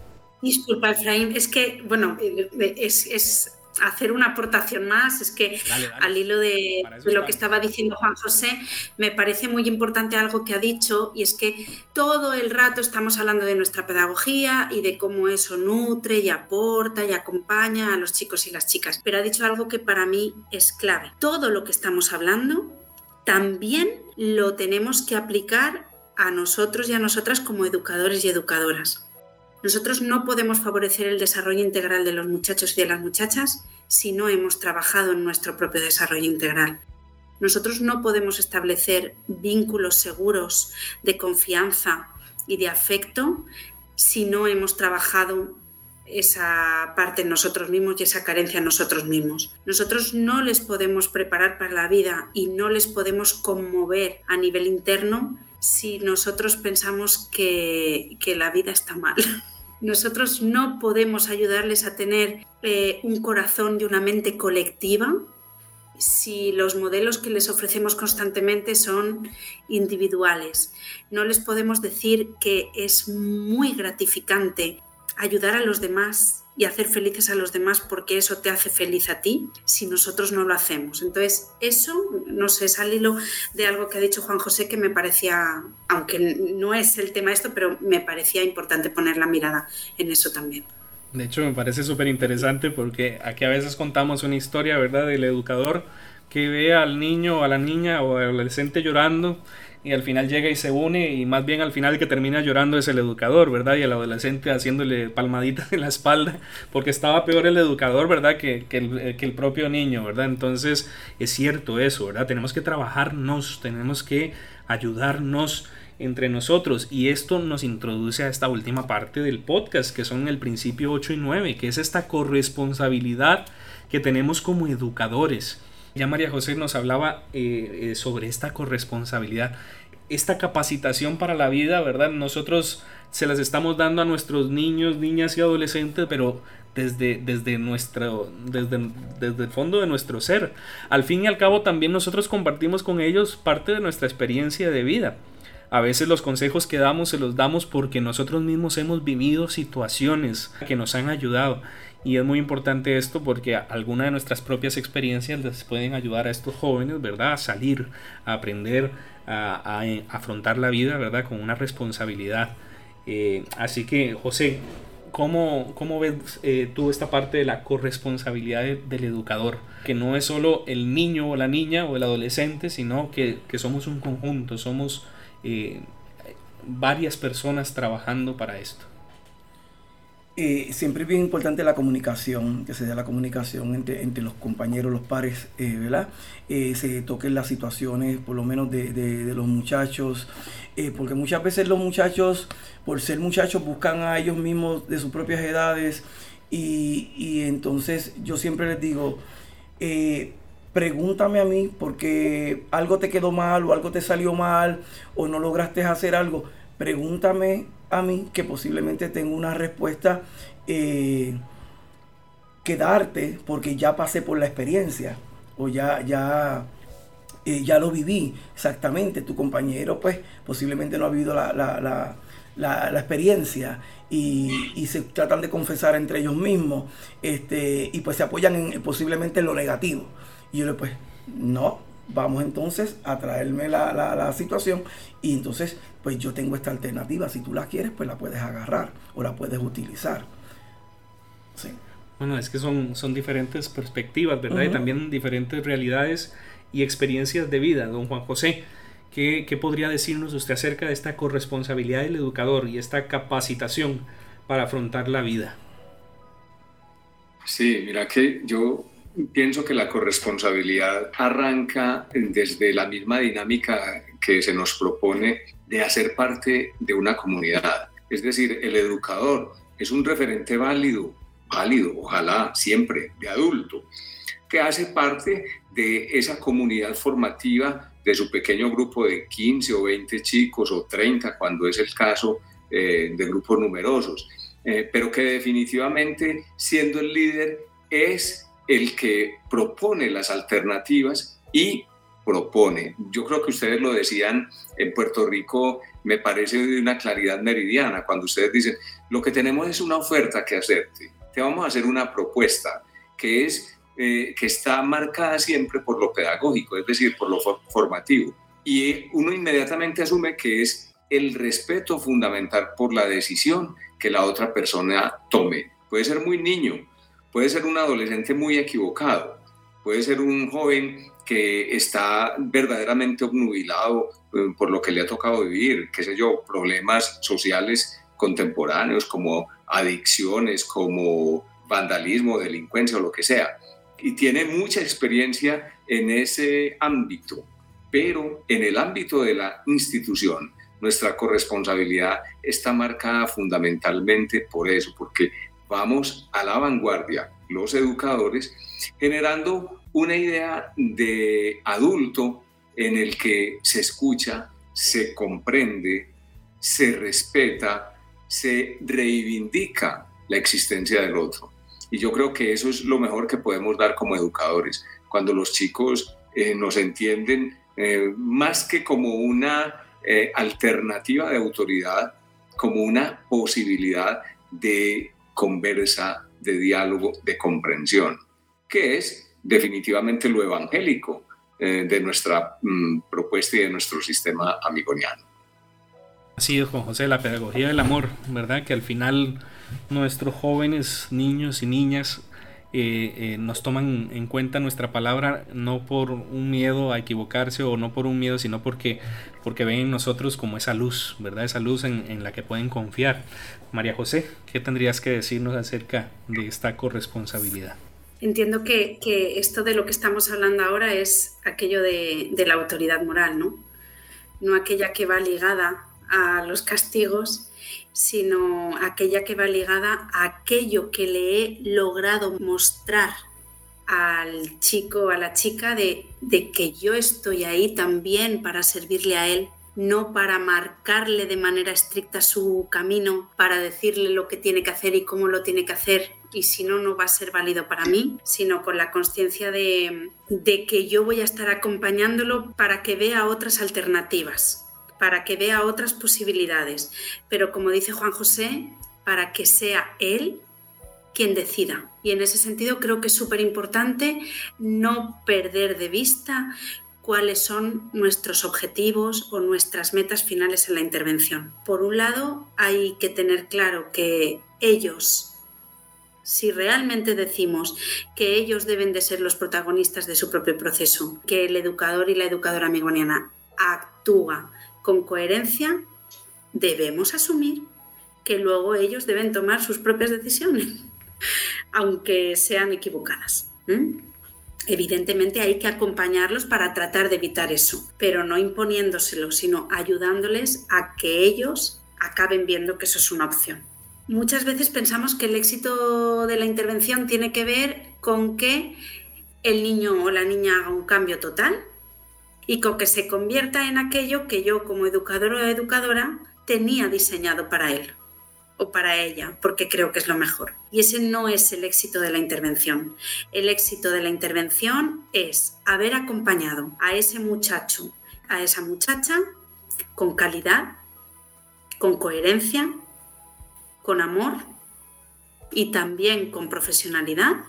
Disculpa, Efraín, es que, bueno, eh, es, hacer una aportación más. Es que al hilo de, lo que estaba diciendo Juan José, me parece muy importante algo que ha dicho y es que todo el rato estamos hablando de nuestra pedagogía y de cómo eso nutre y aporta y acompaña a los chicos y las chicas. Pero ha dicho algo que para mí es clave. Todo lo que estamos hablando también lo tenemos que aplicar a nosotros y a nosotras como educadores y educadoras. Nosotros no podemos favorecer el desarrollo integral de los muchachos y de las muchachas si no hemos trabajado en nuestro propio desarrollo integral. Nosotros no podemos establecer vínculos seguros de confianza y de afecto si no hemos trabajado esa parte en nosotros mismos y esa carencia en nosotros mismos. Nosotros no les podemos preparar para la vida y no les podemos conmover a nivel interno si nosotros pensamos que, que la vida está mal. Nosotros no podemos ayudarles a tener eh, un corazón y una mente colectiva si los modelos que les ofrecemos constantemente son individuales. No les podemos decir que es muy gratificante ayudar a los demás y hacer felices a los demás porque eso te hace feliz a ti si nosotros no lo hacemos. Entonces, eso, no sé, es al hilo de algo que ha dicho Juan José que me parecía, aunque no es el tema esto, pero me parecía importante poner la mirada en eso también. De hecho, me parece súper interesante porque aquí a veces contamos una historia, ¿verdad?, del educador que ve al niño o a la niña o al adolescente llorando y al final llega y se une y más bien al final que termina llorando es el educador, ¿verdad? Y el adolescente haciéndole palmaditas en la espalda porque estaba peor el educador, ¿verdad? Que, que, el, eh, que el propio niño, ¿verdad? Entonces es cierto eso, ¿verdad? Tenemos que trabajarnos, tenemos que ayudarnos entre nosotros. Y esto nos introduce a esta última parte del podcast, que son el principio 8 y 9, que es esta corresponsabilidad que tenemos como educadores. Ya María José nos hablaba eh, eh, sobre esta corresponsabilidad, esta capacitación para la vida, ¿verdad? Nosotros se las estamos dando a nuestros niños, niñas y adolescentes, pero desde, desde, nuestro, desde, desde el fondo de nuestro ser. Al fin y al cabo también nosotros compartimos con ellos parte de nuestra experiencia de vida. A veces los consejos que damos se los damos porque nosotros mismos hemos vivido situaciones que nos han ayudado. Y es muy importante esto porque algunas de nuestras propias experiencias les pueden ayudar a estos jóvenes, ¿verdad? A salir, a aprender, a, afrontar la vida, ¿verdad? Con una responsabilidad. Eh, así que, José, ¿cómo, cómo ves eh, tú esta parte de la corresponsabilidad del educador? Que no es solo el niño o la niña o el adolescente, sino que, que somos un conjunto, somos eh, varias personas trabajando para esto. Eh, siempre es bien importante la comunicación, que se dé la comunicación entre, entre los compañeros, los pares, eh, ¿verdad? Eh, se toquen las situaciones, por lo menos de, de, los muchachos, porque muchas veces los muchachos, por ser muchachos, buscan a ellos mismos de sus propias edades y, y entonces yo siempre les digo, pregúntame a mí porque algo te quedó mal o algo te salió mal o no lograste hacer algo, pregúntame mí que posiblemente tengo una respuesta eh, que darte porque ya pasé por la experiencia o ya, ya, eh, ya lo viví exactamente. Tu compañero pues posiblemente no ha vivido la, la, la, experiencia y, se tratan de confesar entre ellos mismos este, y pues se apoyan en, posiblemente en lo negativo. Y yo le pues, no, vamos entonces a traerme la, la, situación y entonces pues yo tengo esta alternativa, si tú la quieres pues la puedes agarrar o la puedes utilizar. Sí. Bueno, es que son, son diferentes perspectivas, ¿verdad? Y también diferentes realidades y experiencias de vida, don Juan José. ¿Qué, ¿Qué podría decirnos usted acerca de esta corresponsabilidad del educador y esta capacitación para afrontar la vida? Sí, mira que yo pienso que la corresponsabilidad arranca desde la misma dinámica que se nos propone de hacer parte de una comunidad. Es decir, el educador es un referente válido, válido, ojalá siempre, de adulto, que hace parte de esa comunidad formativa de su pequeño grupo de 15 o 20 chicos o 30 cuando es el caso eh, de grupos numerosos, eh, pero que definitivamente siendo el líder es el que propone las alternativas y propone. Yo creo que ustedes lo decían en Puerto Rico, me parece de una claridad meridiana, cuando ustedes dicen, lo que tenemos es una oferta que hacerte, te vamos a hacer una propuesta que es eh, que está marcada siempre por lo pedagógico, es decir, por lo formativo. Y uno inmediatamente asume que es el respeto fundamental por la decisión que la otra persona tome. Puede ser muy niño, Puede ser un adolescente muy equivocado, puede ser un joven que está verdaderamente obnubilado eh, por lo que le ha tocado vivir, qué sé yo, problemas sociales contemporáneos como adicciones, como vandalismo, delincuencia o lo que sea. Y tiene mucha experiencia en ese ámbito, pero en el ámbito de la institución, nuestra corresponsabilidad está marcada fundamentalmente por eso, porque vamos a la vanguardia, los educadores, generando una idea de adulto en el que se escucha, se comprende, se respeta, se reivindica la existencia del otro. Y yo creo que eso es lo mejor que podemos dar como educadores, cuando los chicos eh, nos entienden eh, más que como una eh, alternativa de autoridad, como una posibilidad de conversa, de diálogo, de comprensión, que es definitivamente lo evangélico eh, de nuestra mm, propuesta y de nuestro sistema amigoniano. Así es, Juan José, la pedagogía del amor, ¿verdad? Que al final nuestros jóvenes, niños y niñas eh, eh, nos toman en cuenta nuestra palabra no por un miedo a equivocarse o no por un miedo, sino porque, porque ven en nosotros como esa luz, ¿verdad? Esa luz en, en la que pueden confiar. María José, ¿qué tendrías que decirnos acerca de esta corresponsabilidad? Entiendo que, que esto de lo que estamos hablando ahora es aquello de, de la autoridad moral, ¿no? no aquella que va ligada a los castigos, sino aquella que va ligada a aquello que le he logrado mostrar al chico, a la chica, de, de que yo estoy ahí también para servirle a él no para marcarle de manera estricta su camino, para decirle lo que tiene que hacer y cómo lo tiene que hacer, y si no, no va a ser válido para mí, sino con la conciencia de, que yo voy a estar acompañándolo para que vea otras alternativas, para que vea otras posibilidades, pero como dice Juan José, para que sea él quien decida. Y en ese sentido creo que es súper importante no perder de vista cuáles son nuestros objetivos o nuestras metas finales en la intervención. Por un lado, hay que tener claro que ellos, si realmente decimos que ellos deben de ser los protagonistas de su propio proceso, que el educador y la educadora amigoniana actúa con coherencia, debemos asumir que luego ellos deben tomar sus propias decisiones, aunque sean equivocadas. Evidentemente hay que acompañarlos para tratar de evitar eso, pero no imponiéndoselo, sino ayudándoles a que ellos acaben viendo que eso es una opción. Muchas veces pensamos que el éxito de la intervención tiene que ver con que el niño o la niña haga un cambio total y con que se convierta en aquello que yo como educador o educadora tenía diseñado para él o para ella, porque creo que es lo mejor. Y ese no es el éxito de la intervención. El éxito de la intervención es haber acompañado a ese muchacho, a esa muchacha, con calidad, con coherencia, con amor y también con profesionalidad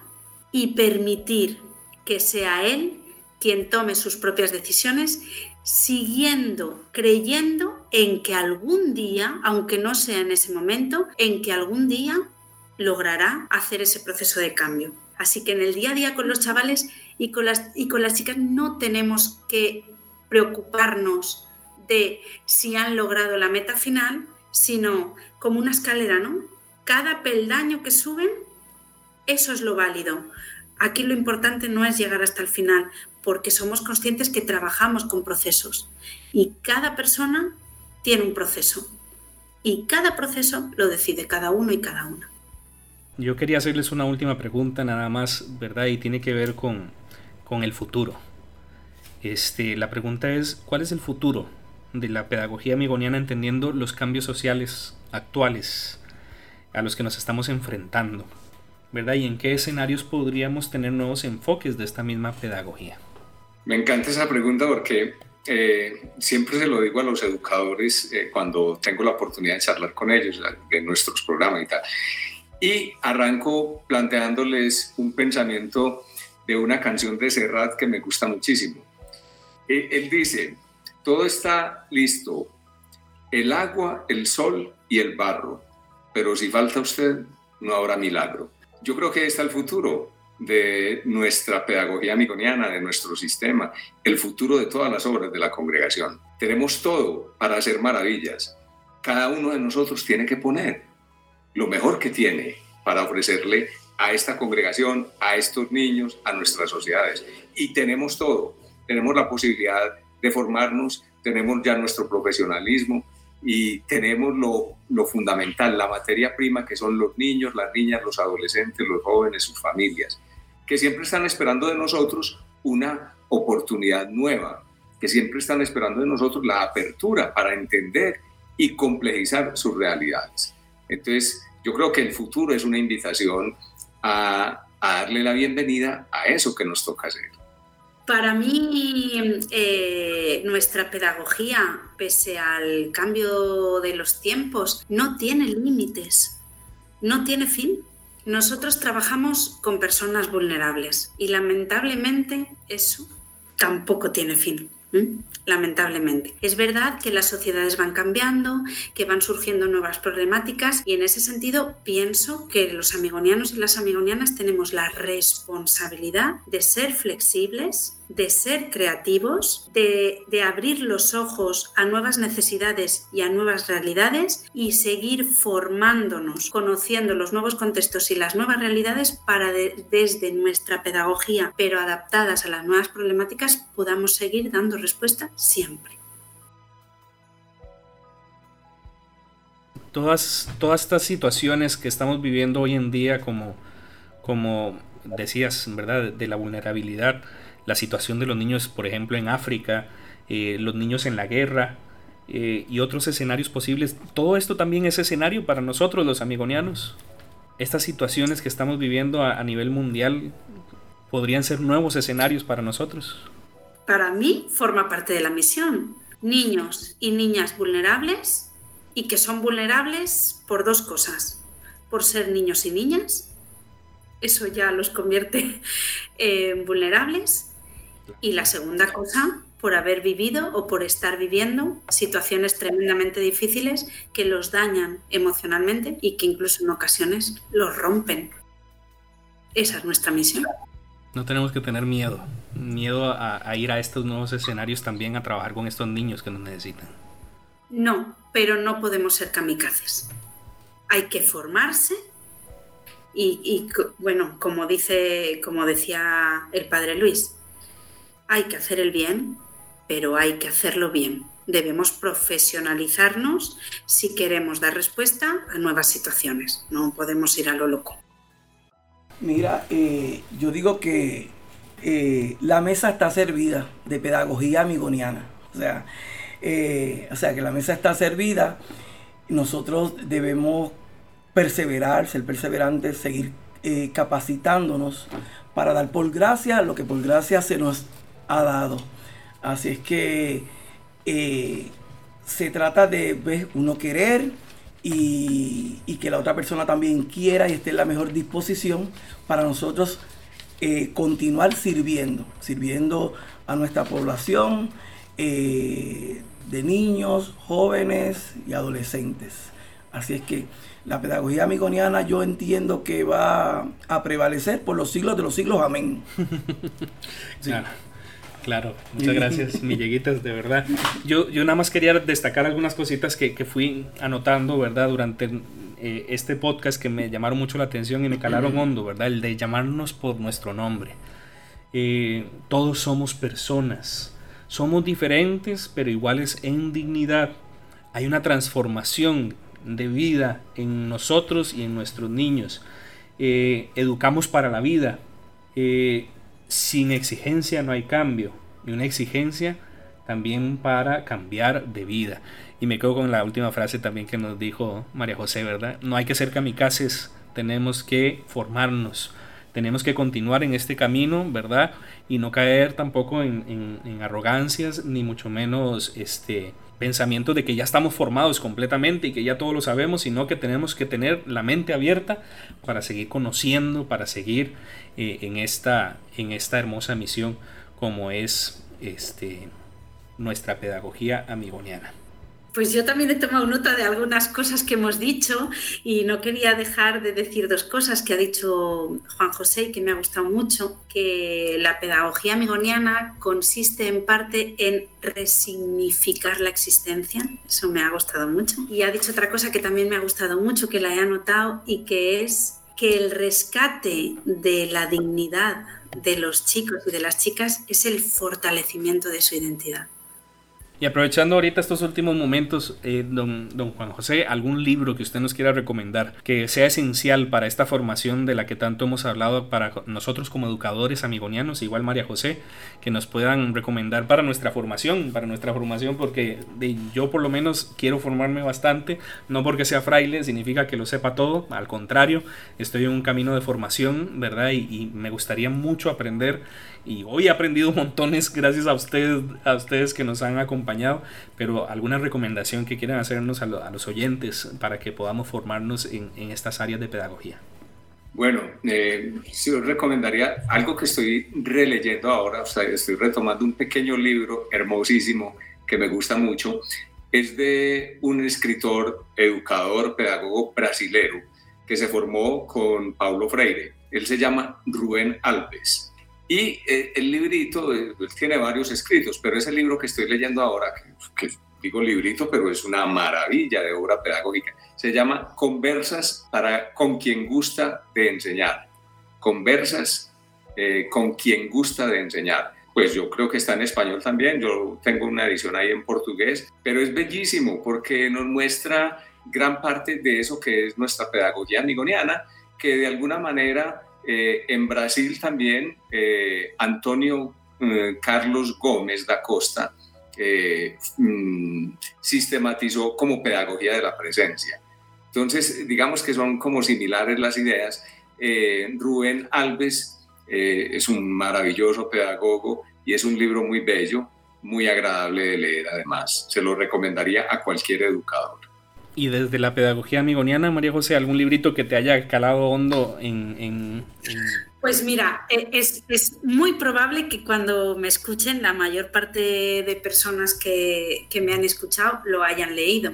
y permitir que sea él quien tome sus propias decisiones siguiendo, creyendo en que algún día, aunque no sea en ese momento, en que algún día logrará hacer ese proceso de cambio. Así que en el día a día con los chavales y con las, y con las chicas no tenemos que preocuparnos de si han logrado la meta final, sino como una escalera, ¿no? Cada peldaño que suben, eso es lo válido. Aquí lo importante no es llegar hasta el final, porque somos conscientes que trabajamos con procesos y cada persona tiene un proceso y cada proceso lo decide cada uno y cada una. Yo quería hacerles una última pregunta nada más, ¿verdad? Y tiene que ver con, con el futuro. Este, la pregunta es, ¿cuál es el futuro de la pedagogía amigoniana entendiendo los cambios sociales actuales a los que nos estamos enfrentando? ¿Verdad? ¿Y en qué escenarios podríamos tener nuevos enfoques de esta misma pedagogía? Me encanta esa pregunta porque eh, siempre se lo digo a los educadores eh, cuando tengo la oportunidad de charlar con ellos de nuestros programas y tal. Y arranco planteándoles un pensamiento de una canción de Serrat que me gusta muchísimo. Eh, él dice, todo está listo, el agua, el sol y el barro, pero si falta usted, no habrá milagro. Yo creo que está el futuro de nuestra pedagogía amigoniana, de nuestro sistema, el futuro de todas las obras de la congregación. Tenemos todo para hacer maravillas. Cada uno de nosotros tiene que poner lo mejor que tiene para ofrecerle a esta congregación, a estos niños, a nuestras sociedades. Y tenemos todo. Tenemos la posibilidad de formarnos, tenemos ya nuestro profesionalismo y tenemos lo, lo fundamental, la materia prima que son los niños, las niñas, los adolescentes, los jóvenes, sus familias que siempre están esperando de nosotros una oportunidad nueva, que siempre están esperando de nosotros la apertura para entender y complejizar sus realidades. Entonces, yo creo que el futuro es una invitación a, darle la bienvenida a eso que nos toca hacer. Para mí, eh, nuestra pedagogía, pese al cambio de los tiempos, no tiene límites, no tiene fin. Nosotros trabajamos con personas vulnerables y lamentablemente eso tampoco tiene fin lamentablemente. Es verdad que las sociedades van cambiando, que van surgiendo nuevas problemáticas y en ese sentido pienso que los amigonianos y las amigonianas tenemos la responsabilidad de ser flexibles, de ser creativos, de, de, abrir los ojos a nuevas necesidades y a nuevas realidades y seguir formándonos, conociendo los nuevos contextos y las nuevas realidades para desde nuestra pedagogía, pero adaptadas a las nuevas problemáticas, podamos seguir dando respuesta siempre. Todas, todas estas situaciones que estamos viviendo hoy en día, como, como decías, ¿verdad? De la vulnerabilidad, la situación de los niños, por ejemplo, en África, eh, los niños en la guerra eh, y otros escenarios posibles. Todo esto también es escenario para nosotros, los amigonianos. Estas situaciones que estamos viviendo a, a nivel mundial podrían ser nuevos escenarios para nosotros. Para mí forma parte de la misión. Niños y niñas vulnerables y que son vulnerables por dos cosas. Por ser niños y niñas, eso ya los convierte en vulnerables. Y la segunda cosa, por haber vivido o por estar viviendo situaciones tremendamente difíciles que los dañan emocionalmente y que incluso en ocasiones los rompen. Esa es nuestra misión. No tenemos que tener miedo, miedo a, ir a estos nuevos escenarios también a trabajar con estos niños que nos necesitan. No, pero no podemos ser kamikazes. Hay que formarse y, y, bueno, como dice, como decía el padre Luis, hay que hacer el bien, pero hay que hacerlo bien. Debemos profesionalizarnos si queremos dar respuesta a nuevas situaciones. No podemos ir a lo loco. Mira, eh, yo digo que eh, la mesa está servida de pedagogía amigoniana. O sea, eh, o sea, que la mesa está servida. Nosotros debemos perseverar, ser perseverantes, seguir capacitándonos para dar por gracia lo que por gracia se nos ha dado. Así es que se trata de uno querer, y, que la otra persona también quiera y esté en la mejor disposición para nosotros eh, continuar sirviendo, sirviendo a nuestra población eh, de niños, jóvenes y adolescentes. Así es que la pedagogía amigoniana yo entiendo que va a prevalecer por los siglos de los siglos. Amén. Claro, muchas gracias, Milleguitas, de verdad. Yo, yo nada más quería destacar algunas cositas que, que fui anotando, ¿verdad? Durante eh, este podcast que me llamaron mucho la atención y me calaron hondo, ¿verdad? El de llamarnos por nuestro nombre. Eh, todos somos personas, somos diferentes pero iguales en dignidad. Hay una transformación de vida en nosotros y en nuestros niños. Eh, educamos para la vida sin exigencia no hay cambio, y una exigencia también para cambiar de vida. Y me quedo con la última frase también que nos dijo María José, ¿verdad? No hay que ser kamikazes, tenemos que formarnos, tenemos que continuar en este camino, ¿verdad? Y no caer tampoco en, arrogancias, ni mucho menos este, pensamiento de que ya estamos formados completamente y que ya todo lo sabemos, sino que tenemos que tener la mente abierta para seguir conociendo, para seguir eh, en, esta, en esta hermosa misión como es este, nuestra pedagogía amigoniana. Pues yo también he tomado nota de algunas cosas que hemos dicho y no quería dejar de decir dos cosas que ha dicho Juan José y que me ha gustado mucho, que la pedagogía amigoniana consiste en parte en resignificar la existencia, eso me ha gustado mucho. Y ha dicho otra cosa que también me ha gustado mucho, que la he anotado y que es que el rescate de la dignidad de los chicos y de las chicas es el fortalecimiento de su identidad. Y aprovechando ahorita estos últimos momentos, eh, don, don, Juan José, algún libro que usted nos quiera recomendar que sea esencial para esta formación de la que tanto hemos hablado para nosotros como educadores amigonianos, igual María José, que nos puedan recomendar para nuestra formación, para nuestra formación, porque yo por lo menos quiero formarme bastante, no porque sea fraile, significa que lo sepa todo, al contrario, estoy en un camino de formación, ¿verdad? Y, y me gustaría mucho aprender y hoy he aprendido montones gracias a ustedes, a ustedes que nos han acompañado, pero alguna recomendación que quieran hacernos a, los oyentes para que podamos formarnos en, estas áreas de pedagogía. Bueno, eh, sí, recomendaría algo que estoy releyendo ahora, estoy retomando un pequeño libro hermosísimo que me gusta mucho, es de un escritor, educador, pedagogo brasilero que se formó con Paulo Freire. Él se llama Rubén Alves y eh, el librito, eh, tiene varios escritos, pero ese libro que estoy leyendo ahora, que, digo librito, pero es una maravilla de obra pedagógica, se llama Conversas para con quien gusta de enseñar. Conversas eh, con quien gusta de enseñar. Pues yo creo que está en español también, yo tengo una edición ahí en portugués, pero es bellísimo porque nos muestra gran parte de eso que es nuestra pedagogía amigoniana, que de alguna manera eh, en Brasil también eh, Antonio eh, Carlos Gómez da Costa mm, sistematizó como pedagogía de la presencia. Entonces, digamos que son como similares las ideas. Rubén Alves es un maravilloso pedagogo y es un libro muy bello, muy agradable de leer además. Se lo recomendaría a cualquier educador. Y desde la pedagogía amigoniana, María José, ¿algún librito que te haya calado hondo en...? Pues mira, e, es, es, muy probable que cuando me escuchen, la mayor parte de personas que, que me han escuchado lo hayan leído.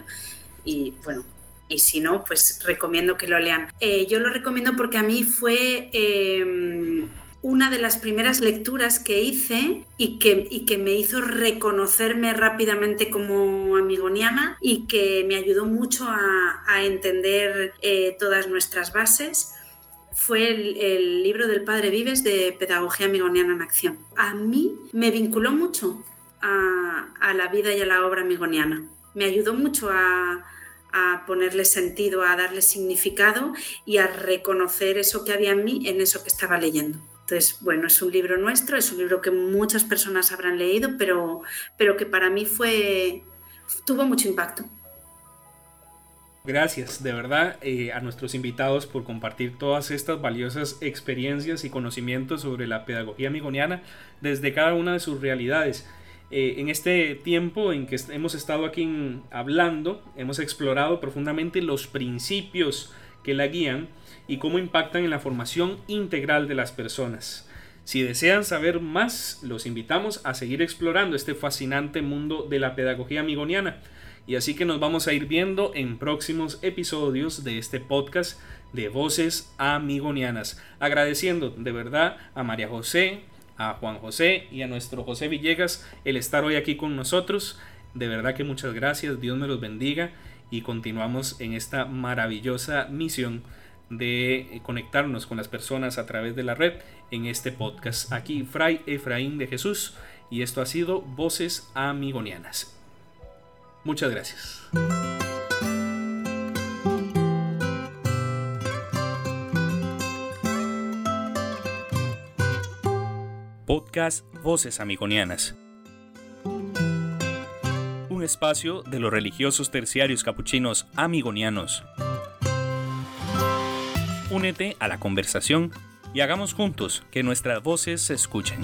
Y bueno, y si no, pues recomiendo que lo lean. Eh, yo lo recomiendo porque a mí fue em, una de las primeras lecturas que hice y que, me hizo reconocerme rápidamente como amigoniana y que me ayudó mucho a, entender eh, todas nuestras bases fue el, libro del Padre Vives de Pedagogía Amigoniana en Acción. A mí me vinculó mucho a, la vida y a la obra amigoniana. Me ayudó mucho a, a ponerle sentido, a darle significado y a reconocer eso que había en mí en eso que estaba leyendo. Entonces, bueno, es un libro nuestro, es un libro que muchas personas habrán leído, pero, pero que para mí fue, tuvo mucho impacto. Gracias de verdad eh, a nuestros invitados por compartir todas estas valiosas experiencias y conocimientos sobre la pedagogía amigoniana desde cada una de sus realidades. Eh, en este tiempo en que hemos estado aquí hablando, hemos explorado profundamente los principios que la guían y cómo impactan en la formación integral de las personas. Si desean saber más, los invitamos a seguir explorando este fascinante mundo de la pedagogía amigoniana. Y así que nos vamos a ir viendo en próximos episodios de este podcast de Voces Amigonianas. Agradeciendo de verdad a María José, a Juan José y a nuestro José Villegas el estar hoy aquí con nosotros. De verdad que muchas gracias, Dios me los bendiga y continuamos en esta maravillosa misión de conectarnos con las personas a través de la red en este podcast. Aquí Fray Efraín de Jesús y esto ha sido Voces Amigonianas. Muchas gracias. Podcast Voces Amigonianas espacio de los religiosos terciarios capuchinos amigonianos. Únete a la conversación y hagamos juntos que nuestras voces se escuchen.